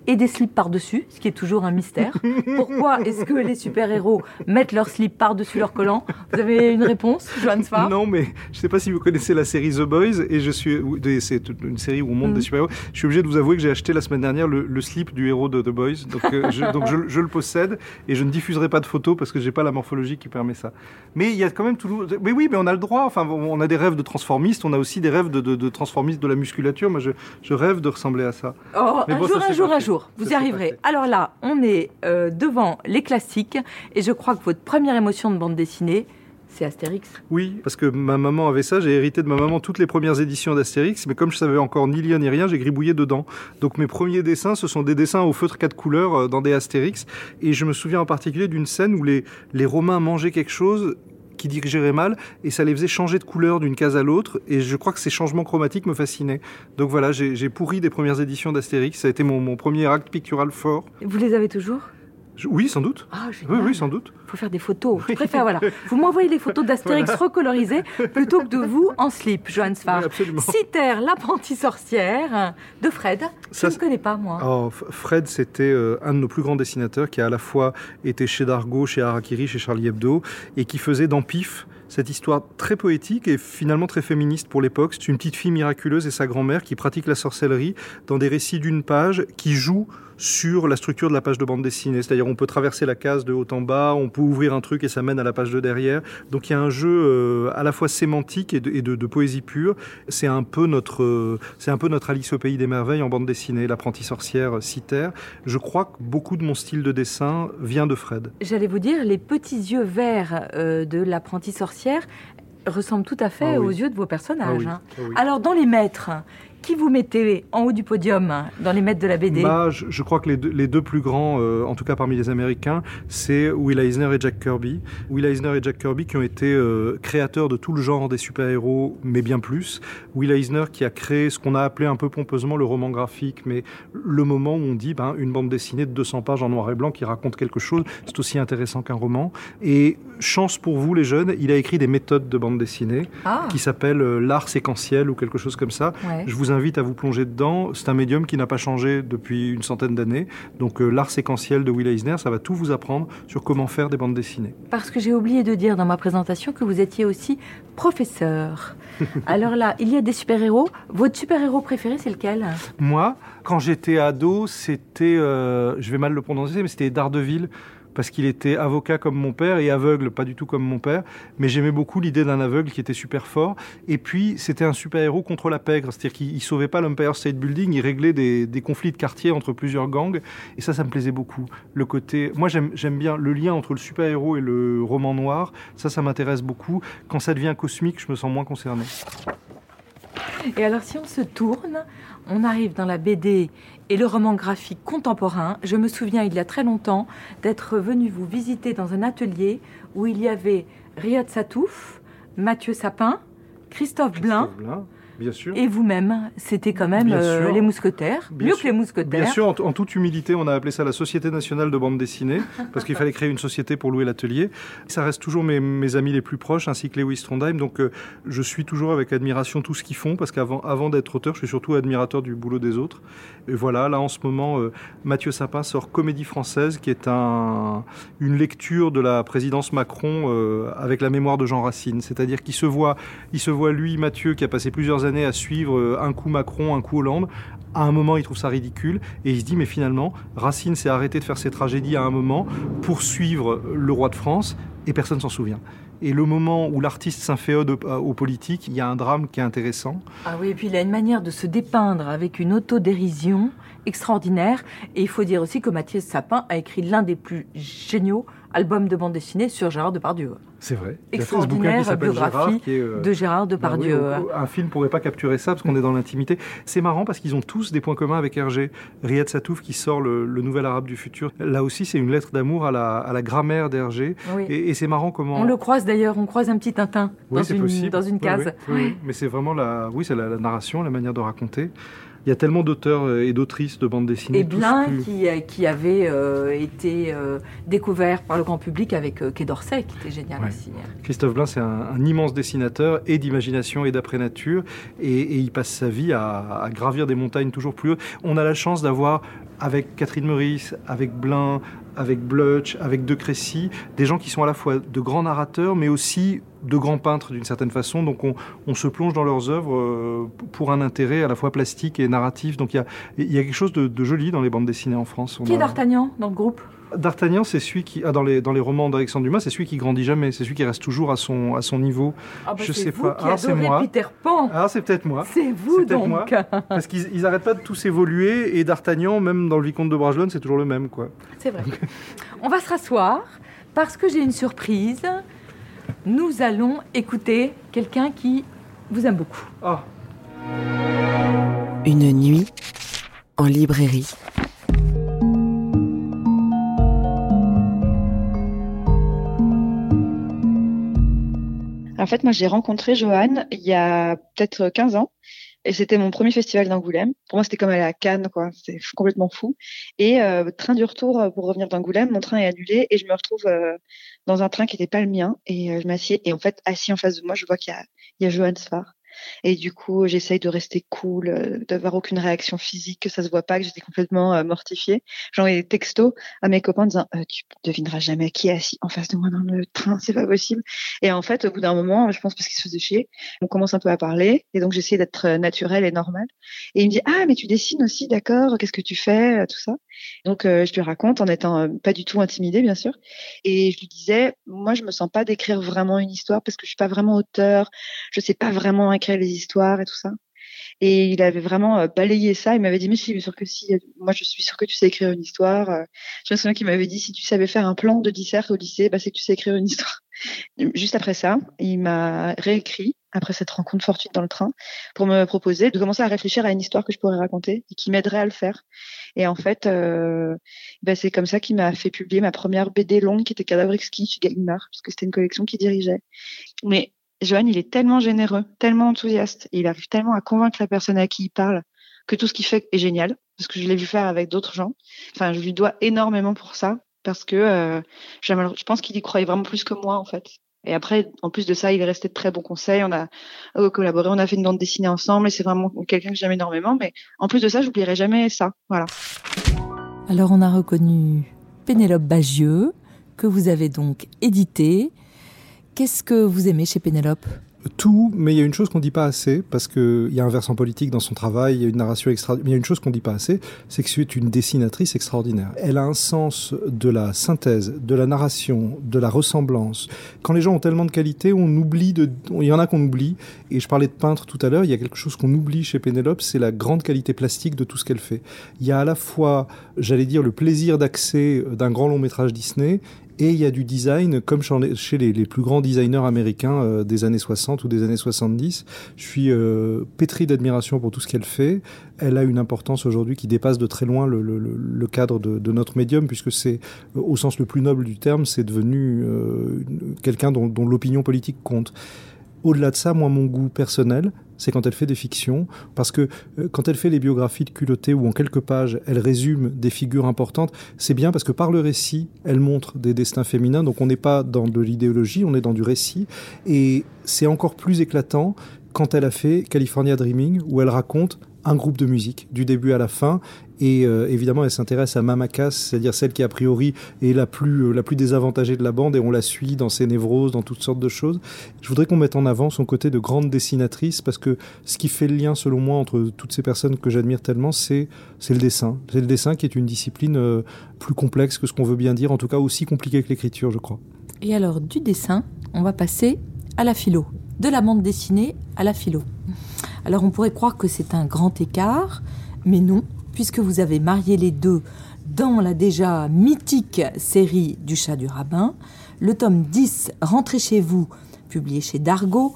et des slips par-dessus, ce qui est toujours un mystère. Pourquoi est-ce que les super-héros mettent leurs slips par-dessus leur collant? Vous avez une réponse, Johan Sfar? Non, mais je ne sais pas si vous connaissez la série The Boys, et je suis, c'est une série où on monte Mm. des super-héros. Je suis obligé de vous avouer que j'ai acheté la semaine dernière le, le slip du héros de The Boys, donc, euh, je, donc je, je le possède, et je ne diffuserai pas de photos parce que j'ai pas la morphologie qui permet ça. Mais il y a quand même toujours, mais oui, mais on a le droit. Enfin, on a des rêves de transformistes, on a aussi des rêves de, de, de transformistes de la musculature. Moi, je, je rêve de ressembler à ça. Oh, Mais un bon, jour, ça, un jour, un jour, vous y arriverez. parfait. Alors là, on est euh, devant les classiques, et je crois que votre première émotion de bande dessinée, c'est Astérix. Oui, parce que ma maman avait ça, j'ai hérité de ma maman toutes les premières éditions d'Astérix, mais comme je savais encore ni lire ni rien, j'ai gribouillé dedans. Donc mes premiers dessins, ce sont des dessins au feutre quatre couleurs euh, dans des Astérix, et je me souviens en particulier d'une scène où les, les Romains mangeaient quelque chose qui digérait mal et ça les faisait changer de couleur d'une case à l'autre et je crois que ces changements chromatiques me fascinaient. Donc voilà, j'ai pourri des premières éditions d'Astérix, ça a été mon, mon premier acte pictural fort. Vous les avez toujours? Oui, sans doute. Ah, Oui, sans doute. Il faut faire des photos. Je préfère, voilà. Vous m'envoyez les photos d'Astérix recolorisées plutôt que de vous en slip, Johan Sfar. Oui, absolument. Citer l'apprentie sorcière de Fred. Ça, je ne connais pas, moi. Oh, Fred, c'était euh, un de nos plus grands dessinateurs qui a à la fois été chez Dargaud, chez Harakiri, chez Charlie Hebdo, et qui faisait dans Pif cette histoire très poétique et finalement très féministe pour l'époque. C'est une petite fille miraculeuse et sa grand-mère qui pratique la sorcellerie dans des récits d'une page qui jouent sur la structure de la page de bande dessinée. C'est-à-dire on peut traverser la case de haut en bas, on peut ouvrir un truc et ça mène à la page de derrière. Donc il y a un jeu euh, à la fois sémantique et de, poésie pure. C'est un peu notre, euh, c'est un peu notre Alice au pays des merveilles en bande dessinée, l'apprentie sorcière euh, citaire. Je crois que beaucoup de mon style de dessin vient de Fred. J'allais vous dire, les petits yeux verts de l'apprentie sorcière ressemblent tout à fait Ah oui. aux yeux de vos personnages. Ah oui, hein. ah oui. Alors, dans les maîtres, qui vous mettez en haut du podium dans les maîtres de la BD Bah, je, je crois que les deux, les deux plus grands, euh, en tout cas parmi les Américains, c'est Will Eisner et Jack Kirby. Will Eisner et Jack Kirby qui ont été euh, créateurs de tout le genre des super-héros, mais bien plus. Will Eisner qui a créé ce qu'on a appelé un peu pompeusement le roman graphique, mais le moment où on dit ben, une bande dessinée de 200 pages en noir et blanc qui raconte quelque chose, c'est aussi intéressant qu'un roman. Et chance pour vous les jeunes, il a écrit des méthodes de bande dessinée Ah, qui s'appellent euh, l'art séquentiel ou quelque chose comme ça. ouais. Je vous invite à vous plonger dedans. C'est un médium qui n'a pas changé depuis une centaine d'années. Donc euh, l'art séquentiel de Will Eisner, ça va tout vous apprendre sur comment faire des bandes dessinées. Parce que j'ai oublié de dire dans ma présentation que vous étiez aussi professeur. Alors là, il y a des super-héros. Votre super-héros préféré, c'est lequel? Moi, quand j'étais ado, c'était, euh, je vais mal le prononcer, mais c'était Daredevil. Parce qu'il était avocat comme mon père et aveugle, pas du tout comme mon père. Mais j'aimais beaucoup l'idée d'un aveugle qui était super fort. Et puis, c'était un super-héros contre la pègre. C'est-à-dire qu'il il sauvait pas l'Empire State Building, il réglait des, conflits de quartier entre plusieurs gangs. Et ça, ça me plaisait beaucoup. Le côté. Moi, j'aime bien le lien entre le super-héros et le roman noir. Ça, ça m'intéresse beaucoup. Quand ça devient cosmique, je me sens moins concerné. Et alors, si on se tourne, on arrive dans la BD et le roman graphique contemporain. Je me souviens, il y a très longtemps, d'être venu vous visiter dans un atelier où il y avait Riyad Satouf, Mathieu Sapin, Christophe Christophe Blain, bien sûr. et vous-même. C'était quand même euh, les mousquetaires, Bien mieux sûr. que les mousquetaires. Bien sûr, en, en toute humilité, on a appelé ça la Société nationale de bande dessinée, parce qu'il fallait créer une société pour louer l'atelier. Ça reste toujours mes, mes amis les plus proches, ainsi que Lewis Trondheim. Donc, euh, je suis toujours avec admiration tout ce qu'ils font, parce qu'avant avant d'être auteur, je suis surtout admirateur du boulot des autres. Et voilà, là, en ce moment, euh, Mathieu Sapin sort Comédie française, qui est un, une lecture de la présidence Macron avec la mémoire de Jean Racine. C'est-à-dire qu'il se voit, il se voit, lui, Mathieu, qui a passé plusieurs à suivre euh, un coup Macron, un coup Hollande. À un moment, il trouve ça ridicule et il se dit mais finalement, Racine s'est arrêté de faire ses tragédies à un moment pour suivre le roi de France et personne s'en souvient. Et le moment où l'artiste s'inféode aux, aux politiques, il y a un drame qui est intéressant. Ah oui, et puis il a une manière de se dépeindre avec une autodérision extraordinaire. Et il faut dire aussi que Mathieu Sapin a écrit l'un des plus géniaux albums de bande dessinée sur Gérard Depardieu. C'est vrai. Ce bouquin Extraordinaire qui s'appelle biographie Gérard, qui est, euh, de Gérard Bah oui, Depardieu. au- un film pourrait pas capturer ça parce qu'on est dans l'intimité. C'est marrant parce qu'ils ont tous des points communs avec Hergé. Riyad Satouf qui sort le, le Nouvel Arabe du futur. Là aussi, c'est une lettre d'amour à la, à la grammaire d'Hergé. Oui. Et, et c'est marrant comment. On le croise d'ailleurs, on croise un petit Tintin Oui, dans, une, possible. dans une case. Mais c'est vraiment la, oui, c'est la, la narration, la manière de raconter. Il y a tellement d'auteurs euh, et d'autrices de bande dessinée. Et Blin plus- qui, euh, qui avait euh, été euh, découvert par le grand public avec euh, Quai d'Orsay, qui était génial Ouais. aussi. hein. Christophe Blain, c'est un, un immense dessinateur et d'imagination et d'après-nature. Et, et il passe sa vie à, à gravir des montagnes toujours plus hautes. On a la chance d'avoir, avec Catherine Meurice, avec Blain, avec Blutch, avec De Crécy, des gens qui sont à la fois de grands narrateurs, mais aussi de grands peintres d'une certaine façon. Donc on, on se plonge dans leurs œuvres euh, pour un intérêt à la fois plastique et narratif. Donc il y a, il y a quelque chose de, de joli dans les bandes dessinées en France. On Qui est a- D'Artagnan dans le groupe? D'Artagnan, c'est celui qui, ah, dans, les, dans les romans d'Alexandre Dumas, c'est celui qui grandit jamais, c'est celui qui reste toujours à son, à son niveau. ah bah Je sais vous pas. qui Alors, c'est moi. Peter Pan. Ah, c'est peut-être moi. C'est vous donc. moi. Parce qu'ils ils arrêtent pas de tous évoluer, et D'Artagnan, même dans le Vicomte de Bragelonne, c'est toujours le même, quoi. C'est vrai. On va se rasseoir parce que j'ai une surprise. Nous allons écouter quelqu'un qui vous aime beaucoup. Ah, Une nuit en librairie. En fait, moi, j'ai rencontré Johan il y a peut-être 15 ans. Et c'était mon premier festival d'Angoulême. Pour moi, c'était comme aller à Cannes, quoi. F- complètement fou. Et euh, train du retour euh, pour revenir d'Angoulême, mon train est annulé et je me retrouve euh, dans un train qui n'était pas le mien. Et euh, je m'assieds et en fait, assis en face de moi, je vois qu'il y a, il y a Johan Sfar. Et du coup, j'essaye de rester cool, euh, d'avoir aucune réaction physique, que ça se voit pas, que j'étais complètement euh, mortifiée. J'envoie des textos à mes copains en disant euh, tu devineras jamais qui est assis en face de moi dans le train, c'est pas possible. Et en fait, au bout d'un moment, je pense parce qu'il se faisait chier, on commence un peu à parler et donc j'essaie d'être euh, naturelle et normale. Et il me dit ah mais tu dessines aussi, d'accord Qu'est-ce que tu fais Tout ça. Donc je lui raconte en étant pas du tout intimidée bien sûr. Et je lui disais moi je me sens pas d'écrire vraiment une histoire parce que je suis pas vraiment auteur, je sais pas vraiment écrire les histoires et tout ça. Et il avait vraiment euh, balayé ça. Il m'avait dit, mais je suis sûr que si, moi je suis sûr que tu sais écrire une histoire. Euh, Je me souviens qu'il m'avait dit, si tu savais faire un plan de dissert au lycée, bah, c'est que tu sais écrire une histoire. Juste après ça, il m'a réécrit, après cette rencontre fortuite dans le train, pour me proposer de commencer à réfléchir à une histoire que je pourrais raconter et qui m'aiderait à le faire. Et en fait, euh, bah, c'est comme ça qu'il m'a fait publier ma première BD longue qui était Cadavre exquis chez Gallimard, puisque c'était une collection qu'il dirigeait. Mais Johan, il est tellement généreux, tellement enthousiaste, il arrive tellement à convaincre la personne à qui il parle que tout ce qu'il fait est génial, parce que je l'ai vu faire avec d'autres gens. Enfin, je lui dois énormément pour ça, parce que euh, je pense qu'il y croyait vraiment plus que moi, en fait. Et après, en plus de ça, il est resté de très bons conseils. On a euh, collaboré, on a fait une bande dessinée ensemble, et c'est vraiment quelqu'un que j'aime énormément. Mais en plus de ça, j'oublierai jamais ça. Voilà. Alors on a reconnu Pénélope Bagieux, que vous avez donc édité. Qu'est-ce que vous aimez chez Pénélope? Tout, mais il y a une chose qu'on dit pas assez, parce qu'il y a un versant politique dans son travail, il y a une narration extra, mais il y a une chose qu'on dit pas assez, c'est que c'est une dessinatrice extraordinaire. Elle a un sens de la synthèse, de la narration, de la ressemblance. Quand les gens ont tellement de qualité, on oublie de, il y en a qu'on oublie, et je parlais de peintre tout à l'heure, il y a quelque chose qu'on oublie chez Pénélope, c'est la grande qualité plastique de tout ce qu'elle fait. Il y a à la fois, j'allais dire, le plaisir d'accès d'un grand long métrage Disney, et il y a du design, comme chez les, plus grands designers américains euh, des années 60 ou des années 70. Je suis euh, pétri d'admiration pour tout ce qu'elle fait. Elle a une importance aujourd'hui qui dépasse de très loin le, cadre de, notre médium, puisque c'est, euh, au sens le plus noble du terme, c'est devenu quelqu'un dont l'opinion politique compte. Au-delà de ça, moi, mon goût personnel, c'est quand elle fait des fictions, parce que euh, quand elle fait les biographies de culottés où en quelques pages, elle résume des figures importantes, c'est bien parce que par le récit, elle montre des destins féminins, donc on n'est pas dans de l'idéologie, on est dans du récit, et c'est encore plus éclatant quand elle a fait California Dreaming, où elle raconte un groupe de musique, du début à la fin, et euh, évidemment elle s'intéresse à Mama Cass, c'est-à-dire celle qui a priori est la plus, euh, la plus désavantagée de la bande, et on la suit dans ses névroses, dans toutes sortes de choses. Je voudrais qu'on mette en avant son côté de grande dessinatrice, parce que ce qui fait le lien, selon moi, entre toutes ces personnes que j'admire tellement, c'est le dessin. C'est le dessin qui est une discipline euh, plus complexe que ce qu'on veut bien dire, en tout cas aussi compliquée que l'écriture, je crois. Et alors, du dessin, on va passer à la philo. De la bande dessinée à la philo. Alors, on pourrait croire que c'est un grand écart, mais non, puisque vous avez marié les deux dans la déjà mythique série du chat du rabbin. Le tome 10, Rentrez chez vous, publié chez Dargaud,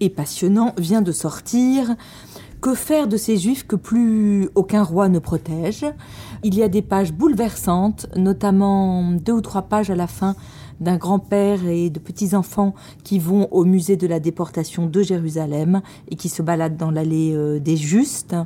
et passionnant, vient de sortir. Que faire de ces juifs que plus aucun roi ne protège? Il y a des pages bouleversantes, notamment deux ou trois pages à la fin d'un grand-père et de petits-enfants qui vont au musée de la déportation de Jérusalem et qui se baladent dans l'allée des Justes.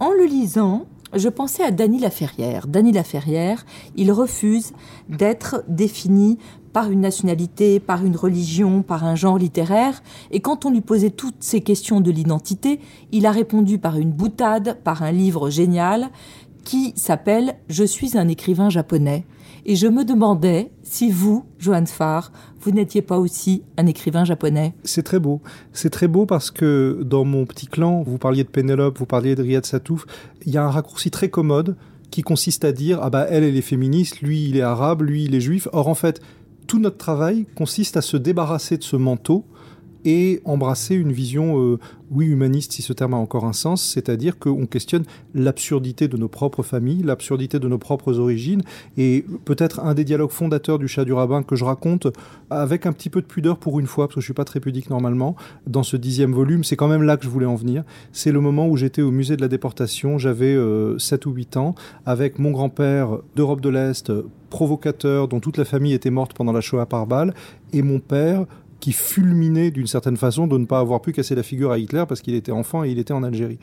En le lisant, je pensais à Dany Laferrière. Dany Laferrière, il refuse d'être défini par une nationalité, par une religion, par un genre littéraire. Et quand on lui posait toutes ces questions de l'identité, il a répondu par une boutade, par un livre génial qui s'appelle Je suis un écrivain japonais. Et je me demandais si vous, Johan Farr, vous n'étiez pas aussi un écrivain japonais. C'est très beau. C'est très beau parce que dans mon petit clan, vous parliez de Pénélope, vous parliez de Riyad Satouf, il y a un raccourci très commode qui consiste à dire ah bah elle elle est féministe, lui il est arabe, lui il est juif. Or en fait, tout notre travail consiste à se débarrasser de ce manteau et embrasser une vision, euh, oui, humaniste, si ce terme a encore un sens, c'est-à-dire qu'on questionne l'absurdité de nos propres familles, l'absurdité de nos propres origines, et peut-être un des dialogues fondateurs du chat du rabbin que je raconte avec un petit peu de pudeur pour une fois, parce que je suis pas très pudique normalement, dans ce dixième volume, c'est quand même là que je voulais en venir. C'est le moment où j'étais au musée de la déportation, j'avais 7 euh, ou 8 ans, avec mon grand-père d'Europe de l'Est, provocateur, dont toute la famille était morte pendant la Shoah par balle, et mon père, qui fulminait d'une certaine façon de ne pas avoir pu casser la figure à Hitler parce qu'il était enfant et il était en Algérie.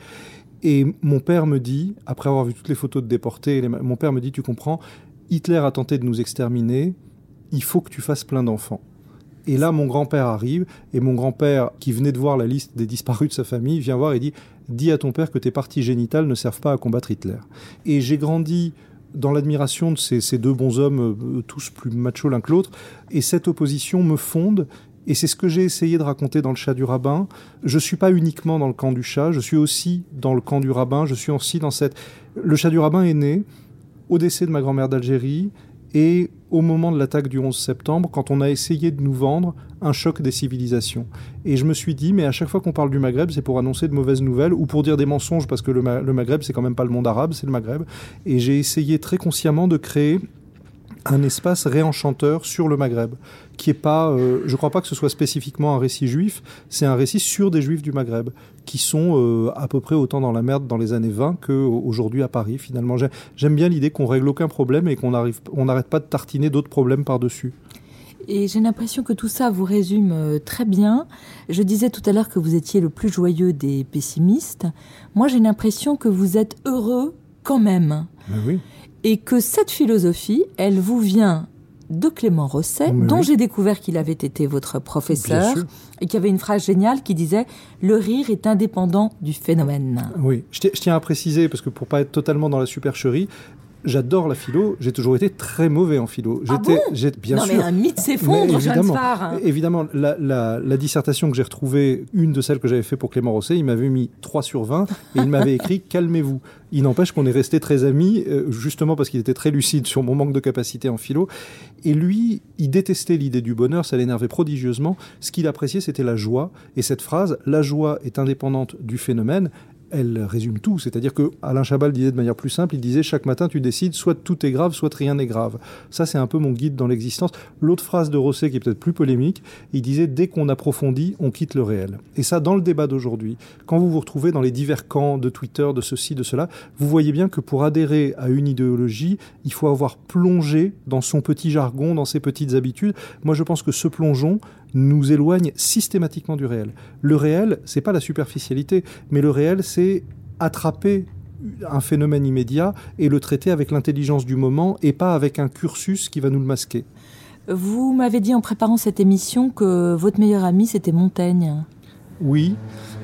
Et mon père me dit, après avoir vu toutes les photos de déportés, mon père me dit, tu comprends, Hitler a tenté de nous exterminer, il faut que tu fasses plein d'enfants. Et là, mon grand-père arrive, et mon grand-père, qui venait de voir la liste des disparus de sa famille, vient voir et dit, dis à ton père que tes parties génitales ne servent pas à combattre Hitler. Et j'ai grandi dans l'admiration de ces, ces, deux bons hommes, euh, tous plus machos l'un que l'autre, et cette opposition me fonde et c'est ce que j'ai essayé de raconter dans le chat du rabbin. Je suis pas uniquement dans le camp du chat, je suis aussi dans le camp du rabbin, je suis aussi dans cette... Le chat du rabbin est né au décès de ma grand-mère d'Algérie et au moment de l'attaque du 11 septembre, quand on a essayé de nous vendre un choc des civilisations. Et je me suis dit, mais à chaque fois qu'on parle du Maghreb, c'est pour annoncer de mauvaises nouvelles ou pour dire des mensonges, parce que le, le Maghreb, c'est quand même pas le monde arabe, c'est le Maghreb. Et j'ai essayé très consciemment de créer un espace réenchanteur sur le Maghreb, qui est pas, euh, je crois pas que ce soit spécifiquement un récit juif, c'est un récit sur des juifs du Maghreb, qui sont euh, à peu près autant dans la merde dans les années 20 qu'aujourd'hui à Paris. Finalement, j'aime bien l'idée qu'on règle aucun problème et qu'on n'arrive, on n'arrête pas de tartiner d'autres problèmes par-dessus. Et j'ai l'impression que tout ça vous résume euh, très bien. Je disais tout à l'heure que vous étiez le plus joyeux des pessimistes. Moi, j'ai l'impression que vous êtes heureux quand même. Oui et que cette philosophie, elle vous vient de Clément Rosset, dont j'ai découvert qu'il avait été votre professeur, et qui avait une phrase géniale qui disait Le rire est indépendant du phénomène. Oui, je tiens à préciser, parce que pour pas être totalement dans la supercherie, j'adore la philo. J'ai toujours été très mauvais en philo. Ah J'étais, j'ai bien non, sûr. mais un mythe s'effondre, évidemment, évidemment, la, la, la, dissertation que j'ai retrouvée, une de celles que j'avais fait pour Clément Rosset, il m'avait mis 3 sur 20 et il m'avait écrit calmez-vous. Il n'empêche qu'on est resté très amis, euh, justement parce qu'il était très lucide sur mon manque de capacité en philo. Et lui, il détestait l'idée du bonheur, ça l'énervait prodigieusement. Ce qu'il appréciait, c'était la joie. Et cette phrase, la joie est indépendante du phénomène, elle résume tout. C'est-à-dire que Alain Chabal disait de manière plus simple, il disait chaque matin tu décides soit tout est grave, soit rien n'est grave. Ça c'est un peu mon guide dans l'existence. L'autre phrase de Rosset qui est peut-être plus polémique, il disait dès qu'on approfondit, on quitte le réel. Et ça dans le débat d'aujourd'hui, quand vous vous retrouvez dans les divers camps de Twitter, de ceci, de cela, vous voyez bien que pour adhérer à une idéologie, il faut avoir plongé dans son petit jargon, dans ses petites habitudes. Moi je pense que ce plongeon, nous éloigne systématiquement du réel. Le réel, c'est pas la superficialité, mais le réel, c'est attraper un phénomène immédiat et le traiter avec l'intelligence du moment et pas avec un cursus qui va nous le masquer. Vous m'avez dit en préparant cette émission que votre meilleur ami c'était Montaigne. Oui,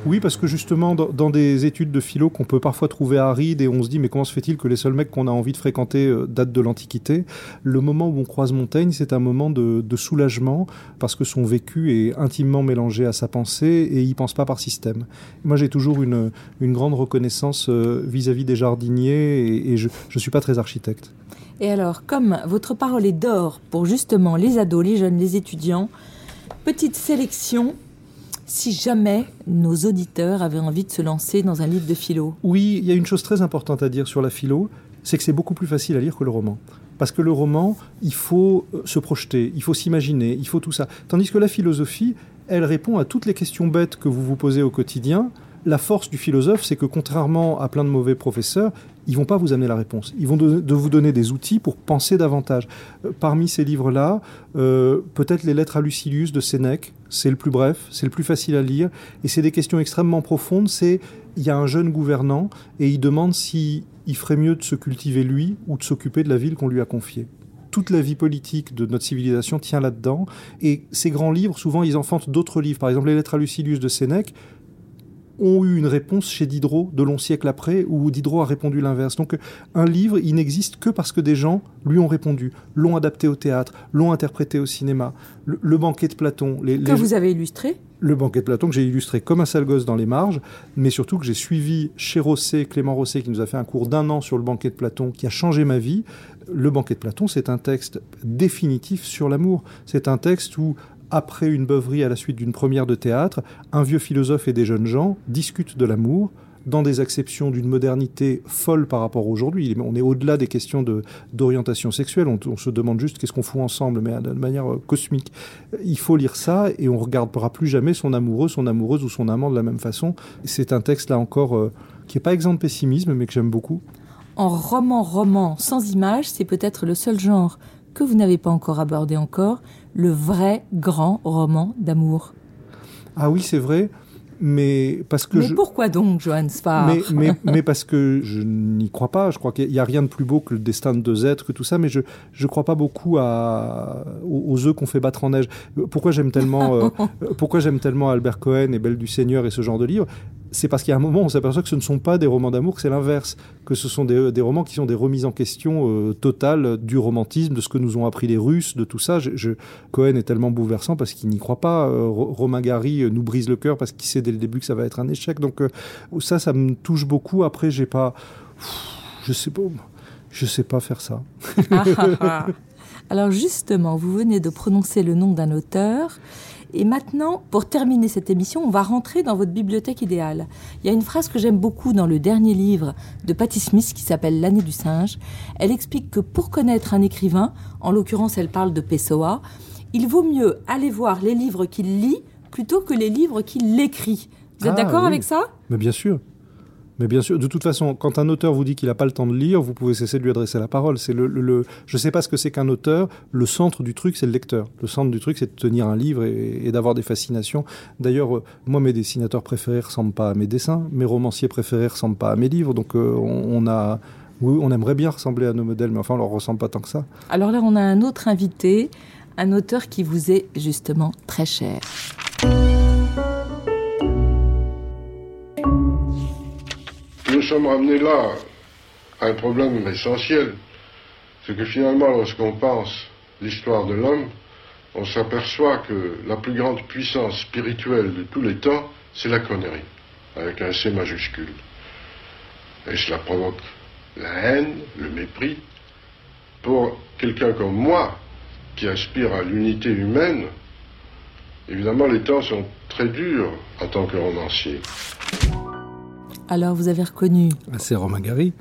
oui, parce que justement, dans, des études de philo qu'on peut parfois trouver arides et on se dit, mais comment se fait-il que les seuls mecs qu'on a envie de fréquenter euh, datent de l'Antiquité? Le moment où on croise Montaigne, c'est un moment de, soulagement parce que son vécu est intimement mélangé à sa pensée et il pense pas par système. Moi, j'ai toujours une, grande reconnaissance euh, vis-à-vis des jardiniers et je ne suis pas très architecte. Et alors, comme votre parole est d'or pour justement les ados, les jeunes, les étudiants, petite sélection si jamais nos auditeurs avaient envie de se lancer dans un livre de philo Oui, il y a une chose très importante à dire sur la philo, c'est que c'est beaucoup plus facile à lire que le roman. Parce que le roman, il faut euh, se projeter, il faut s'imaginer, il faut tout ça. Tandis que la philosophie, elle répond à toutes les questions bêtes que vous vous posez au quotidien la force du philosophe, c'est que contrairement à plein de mauvais professeurs, ils vont pas vous amener la réponse. Ils vont de, vous donner des outils pour penser davantage. Euh, parmi ces livres-là, euh, peut-être les lettres à Lucilius de Sénèque, c'est le plus bref, c'est le plus facile à lire, et c'est des questions extrêmement profondes. C'est il y a un jeune gouvernant et il demande si il ferait mieux de se cultiver lui ou de s'occuper de la ville qu'on lui a confiée toute la vie politique de notre civilisation tient là-dedans. Et ces grands livres, souvent, ils enfantent d'autres livres. Par exemple, les Lettres à Lucilius de Sénèque ont eu une réponse chez Diderot de longs siècles après, où Diderot a répondu l'inverse. Donc un livre, il n'existe que parce que des gens lui ont répondu, l'ont adapté au théâtre, l'ont interprété au cinéma. Le, banquet de Platon. Les, que vous avez illustré le banquet de Platon que j'ai illustré comme un sale gosse dans les marges, mais surtout que j'ai suivi chez Rosset, Clément Rosset, qui nous a fait un cours d'un an sur le banquet de Platon, qui a changé ma vie. Le banquet de Platon, c'est un texte définitif sur l'amour. C'est un texte où après une beuverie à la suite d'une première de théâtre, un vieux philosophe et des jeunes gens discutent de l'amour dans des acceptions d'une modernité folle par rapport à aujourd'hui. On est au-delà des questions d'orientation sexuelle. On, se demande juste qu'est-ce qu'on fout ensemble, mais de manière euh, cosmique. Il faut lire ça et on ne regardera plus jamais son amoureux, son amoureuse ou son amant de la même façon. C'est un texte là encore euh, qui n'est pas exempt de pessimisme, mais que j'aime beaucoup. En roman-roman sans image, c'est peut-être le seul genre que vous n'avez pas encore abordé encore, le vrai grand roman d'amour. Ah oui, c'est vrai. Mais parce que mais pourquoi donc, Johannes Farr? Mais, mais, parce que je n'y crois pas. Je crois qu'il n'y a rien de plus beau que le destin de deux êtres, que tout ça. Mais je ne crois pas beaucoup à, aux, œufs qu'on fait battre en neige. Pourquoi j'aime tellement, euh, pourquoi j'aime tellement Albert Cohen et Belle du Seigneur et ce genre de livres? C'est parce qu'il y a un moment, on s'aperçoit que ce ne sont pas des romans d'amour, que c'est l'inverse, que ce sont des, romans qui sont des remises en question euh, totales du romantisme, de ce que nous ont appris les Russes, de tout ça. Je, Cohen est tellement bouleversant parce qu'il n'y croit pas. Euh, Romain Gary euh, nous brise le cœur parce qu'il sait dès le début que ça va être un échec. Donc ça, ça me touche beaucoup. Après, j'ai pas, je sais pas, je sais pas faire ça. Ah, ah, ah. Alors justement, vous venez de prononcer le nom d'un auteur. Et maintenant, pour terminer cette émission, on va rentrer dans votre bibliothèque idéale. Il y a une phrase que j'aime beaucoup dans le dernier livre de Patti Smith qui s'appelle L'année du singe. Elle explique que pour connaître un écrivain, en l'occurrence elle parle de Pessoa, il vaut mieux aller voir les livres qu'il lit plutôt que les livres qu'il écrit. Vous êtes ah d'accord avec ça? Mais bien sûr. Mais bien sûr, de toute façon, quand un auteur vous dit qu'il n'a pas le temps de lire, vous pouvez cesser de lui adresser la parole. C'est le, je ne sais pas ce que c'est qu'un auteur. Le centre du truc, c'est le lecteur. Le centre du truc, c'est de tenir un livre et, d'avoir des fascinations. D'ailleurs, euh, moi, mes dessinateurs préférés ressemblent pas à mes dessins. Mes romanciers préférés ressemblent pas à mes livres. Donc, euh, on, a, oui, on aimerait bien ressembler à nos modèles, mais enfin, on leur ressemble pas tant que ça. Alors là, on a un autre invité, un auteur qui vous est justement très cher. Nous sommes ramenés là à un problème essentiel. C'est que finalement, lorsqu'on pense l'histoire de l'homme, on s'aperçoit que la plus grande puissance spirituelle de tous les temps, c'est la connerie, avec un C majuscule. Et cela provoque la haine, le mépris. Pour quelqu'un comme moi, qui aspire à l'unité humaine, évidemment, les temps sont très durs en tant que romancier. Alors vous avez reconnu ah, C'est Romain Gary.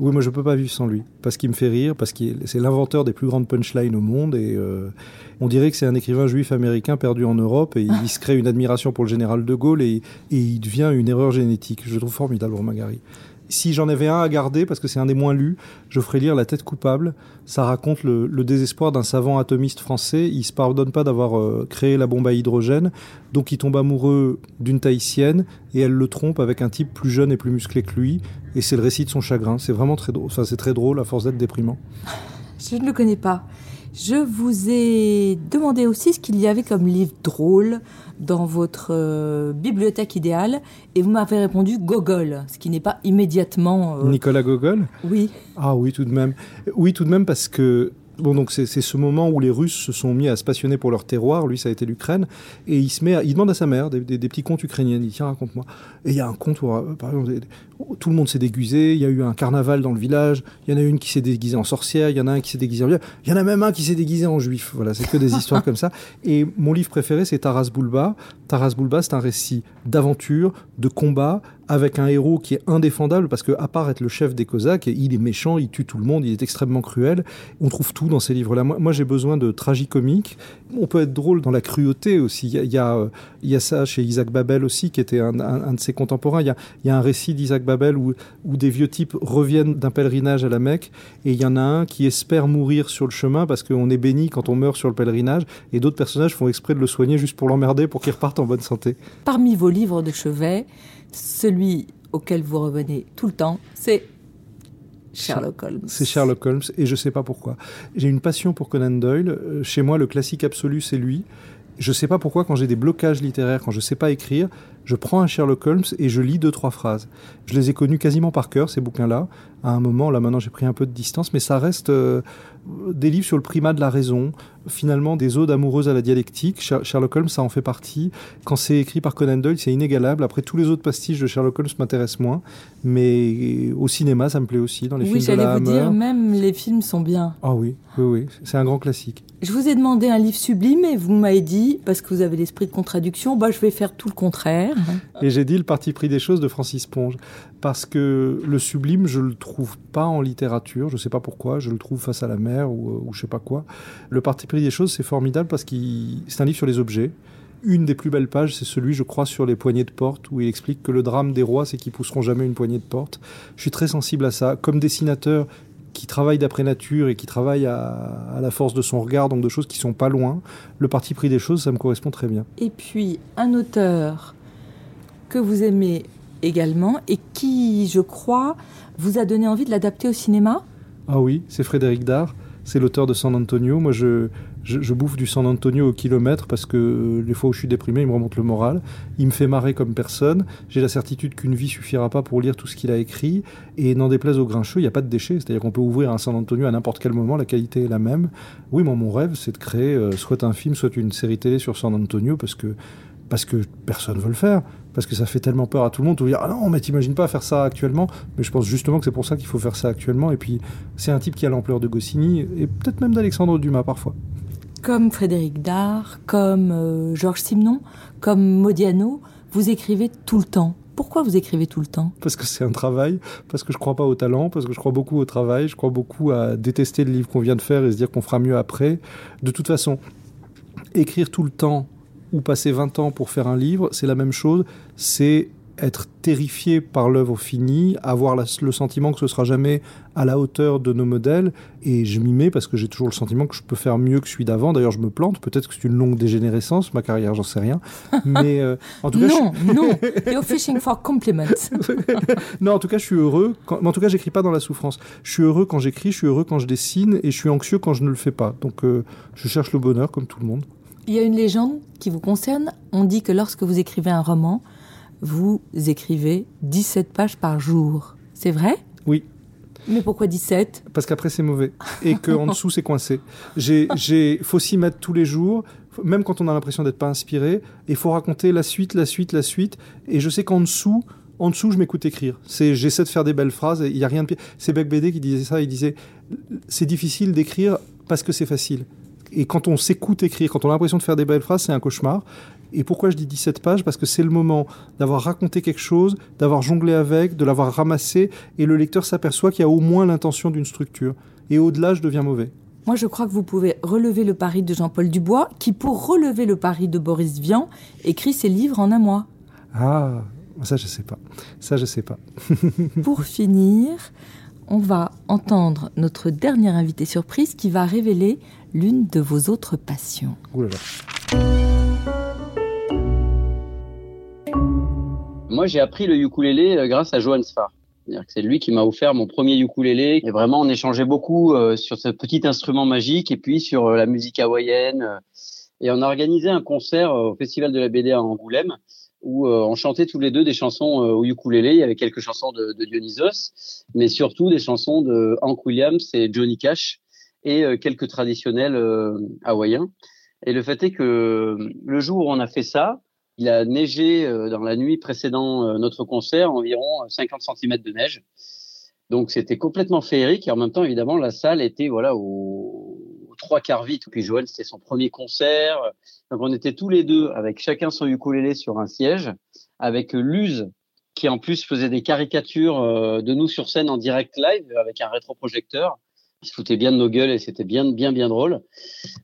Oui, moi je peux pas vivre sans lui, parce qu'il me fait rire, parce que c'est l'inventeur des plus grandes punchlines au monde, et euh, on dirait que c'est un écrivain juif américain perdu en Europe, et il se crée une admiration pour le général de Gaulle, et, et il devient une erreur génétique. Je trouve formidable Romain Gary si j'en avais un à garder, parce que c'est un des moins lus, je ferais lire La tête coupable. Ça raconte le, désespoir d'un savant atomiste français. Il se pardonne pas d'avoir euh, créé la bombe à hydrogène, donc il tombe amoureux d'une Tahitienne et elle le trompe avec un type plus jeune et plus musclé que lui. Et c'est le récit de son chagrin. C'est vraiment très drôle. Enfin, c'est très drôle à force d'être déprimant. Je ne le connais pas. Je vous ai demandé aussi ce qu'il y avait comme livre drôle dans votre euh, bibliothèque idéale et vous m'avez répondu Gogol, ce qui n'est pas immédiatement... Euh, Nicolas Gogol Oui. Ah oui, tout de même. Oui, tout de même parce que Bon, donc c'est ce moment où les Russes se sont mis à se passionner pour leur terroir. Lui, ça a été l'Ukraine. Et il se met, il demande à sa mère des, petits contes ukrainiens. Il dit tiens, raconte-moi. Et il y a un conte où, euh, par exemple, tout le monde s'est déguisé. Il y a eu un carnaval dans le village. Il y en a une qui s'est déguisée en sorcière. Il y en a un qui s'est déguisé en Il y en a même un qui s'est déguisé en juif. Voilà, c'est que des histoires comme ça. Et mon livre préféré, c'est Taras Bulba. Taras Bulba, c'est un récit d'aventure, de combat, avec un héros qui est indéfendable parce que à part être le chef des Cosaques, il est méchant, il tue tout le monde, il est extrêmement cruel. On trouve tout dans ces livres-là. Moi, moi j'ai besoin de tragicomique. On peut être drôle dans la cruauté aussi. Il y a, il y a, euh, il y a ça chez Isaac Babel aussi, qui était un, un, un de ses contemporains. Il y a, il y a un récit d'Isaac Babel où, où des vieux types reviennent d'un pèlerinage à la Mecque et il y en a un qui espère mourir sur le chemin parce qu'on est béni quand on meurt sur le pèlerinage et d'autres personnages font exprès de le soigner juste pour l'emmerder pour qu'il reparte en bonne santé. Parmi vos livres de chevet, celui auquel vous revenez tout le temps, c'est Sherlock Holmes. C'est Sherlock Holmes et je sais pas pourquoi. J'ai une passion pour Conan Doyle. Euh, Chez moi, le classique absolu, c'est lui. Je sais pas pourquoi, quand j'ai des blocages littéraires, quand je sais pas écrire, je prends un Sherlock Holmes et je lis deux, trois phrases. Je les ai connus quasiment par cœur, ces bouquins-là. À un moment, là maintenant j'ai pris un peu de distance, mais ça reste euh, des livres sur le primat de la raison, finalement des odes amoureuses à la dialectique. Sher- Sherlock Holmes, ça en fait partie. Quand c'est écrit par Conan Doyle, c'est inégalable. Après, tous les autres pastiches de Sherlock Holmes m'intéressent moins, mais au cinéma, ça me plaît aussi, dans les oui, films de j'allais la vous Hammer. dire, même les films sont bien. Ah oui, oui, oui, c'est un grand classique. Je vous ai demandé un livre sublime et vous m'avez dit, parce que vous avez l'esprit de contradiction, bah, je vais faire tout le contraire. Et j'ai dit le parti pris des choses de Francis Ponge. Parce que le sublime, je le trouve pas en littérature. Je sais pas pourquoi. Je le trouve face à la mer ou, euh, ou je sais pas quoi. Le parti pris des choses, c'est formidable parce que c'est un livre sur les objets. Une des plus belles pages, c'est celui, je crois, sur les poignées de porte, où il explique que le drame des rois, c'est qu'ils pousseront jamais une poignée de porte. Je suis très sensible à ça. Comme dessinateur qui travaille d'après nature et qui travaille à, à la force de son regard, donc de choses qui sont pas loin, le parti pris des choses, ça me correspond très bien. Et puis, un auteur que vous aimez également et qui, je crois, vous a donné envie de l'adapter au cinéma? Ah oui, c'est Frédéric Dard, c'est l'auteur de San Antonio. Moi, je, je, bouffe du San Antonio au kilomètre parce que euh, les fois où je suis déprimé, il me remonte le moral. Il me fait marrer comme personne. J'ai la certitude qu'une vie suffira pas pour lire tout ce qu'il a écrit. Et n'en déplaise au grincheux, il n'y a pas de déchets. C'est-à-dire qu'on peut ouvrir un San Antonio à n'importe quel moment, la qualité est la même. Oui, moi, mon rêve, c'est de créer euh, soit un film, soit une série télé sur San Antonio parce que parce que personne veut le faire, parce que ça fait tellement peur à tout le monde de dire ah non mais t'imagines pas faire ça actuellement, mais je pense justement que c'est pour ça qu'il faut faire ça actuellement. Et puis c'est un type qui a l'ampleur de Goscinny et peut-être même d'Alexandre Dumas parfois. Comme Frédéric Dard, comme euh, Georges Simenon, comme Modiano, vous écrivez tout le temps. Pourquoi vous écrivez tout le temps? Parce que c'est un travail, parce que je crois pas au talent, parce que je crois beaucoup au travail, je crois beaucoup à détester le livre qu'on vient de faire et se dire qu'on fera mieux après. De toute façon, écrire tout le temps ou passer 20 ans pour faire un livre, c'est la même chose, c'est être terrifié par l'œuvre finie, avoir la- le sentiment que ce sera jamais à la hauteur de nos modèles, et je m'y mets parce que j'ai toujours le sentiment que je peux faire mieux que celui d'avant. D'ailleurs, je me plante, peut-être que c'est une longue dégénérescence, ma carrière, j'en sais rien. Mais euh, en tout cas, Non, je... non, you're fishing for compliments. non, en tout cas, je suis heureux. Quand... mais En tout cas, j'écris pas dans la souffrance. Je suis heureux quand j'écris, je suis heureux quand je dessine, et je suis anxieux quand je ne le fais pas. Donc, euh, je cherche le bonheur comme tout le monde. Il y a une légende qui vous concerne. On dit que lorsque vous écrivez un roman, vous écrivez 17 pages par jour. C'est vrai? Oui. Mais pourquoi 17 Parce qu'après, c'est mauvais. Et qu'en dessous, c'est coincé. J'ai, faut s'y mettre tous les jours, même quand on a l'impression d'être pas inspiré. Il faut raconter la suite, la suite, la suite. Et je sais qu'en dessous, en dessous, je m'écoute écrire. C'est, j'essaie de faire des belles phrases. et Il y a rien de pire. C'est Beck BD qui disait ça. Il disait, c'est difficile d'écrire parce que c'est facile. Et quand on s'écoute écrire, quand on a l'impression de faire des belles phrases, c'est un cauchemar. Et pourquoi je dis 17 pages? Parce que c'est le moment d'avoir raconté quelque chose, d'avoir jonglé avec, de l'avoir ramassé, et le lecteur s'aperçoit qu'il y a au moins l'intention d'une structure. Et au-delà, je deviens mauvais. Moi, je crois que vous pouvez relever le pari de Jean-Paul Dubois, qui, pour relever le pari de Boris Vian, écrit ses livres en un mois. Ah, ça je sais pas. Ça je sais pas. Pour finir, on va entendre notre dernière invité surprise qui va révéler l'une de vos autres passions. Ouh là là. Moi, j'ai appris le ukulélé euh, grâce à Johan Sfar. C'est lui qui m'a offert mon premier ukulélé. Et vraiment, on échangeait beaucoup euh, sur ce petit instrument magique et puis sur euh, la musique hawaïenne. Et on a organisé un concert au Festival de la BD à Angoulême où on chantait tous les deux des chansons au ukulélé. Il y avait quelques chansons de, de Dionysos, mais surtout des chansons de Hank Williams et Johnny Cash et quelques traditionnels hawaïens. Et le fait est que le jour où on a fait ça, il a neigé euh, dans la nuit précédant euh, notre concert environ euh, 50 cm de neige. Donc c'était complètement féerique et en même temps évidemment la salle était voilà au, aux trois quarts vide. Puis Joël c'était son premier concert, donc on était tous les deux avec chacun son ukulélé sur un siège, avec Luz qui en plus faisait des caricatures euh, de nous sur scène en direct live avec un rétroprojecteur. Il se foutait bien de nos gueules et c'était bien, bien, bien drôle.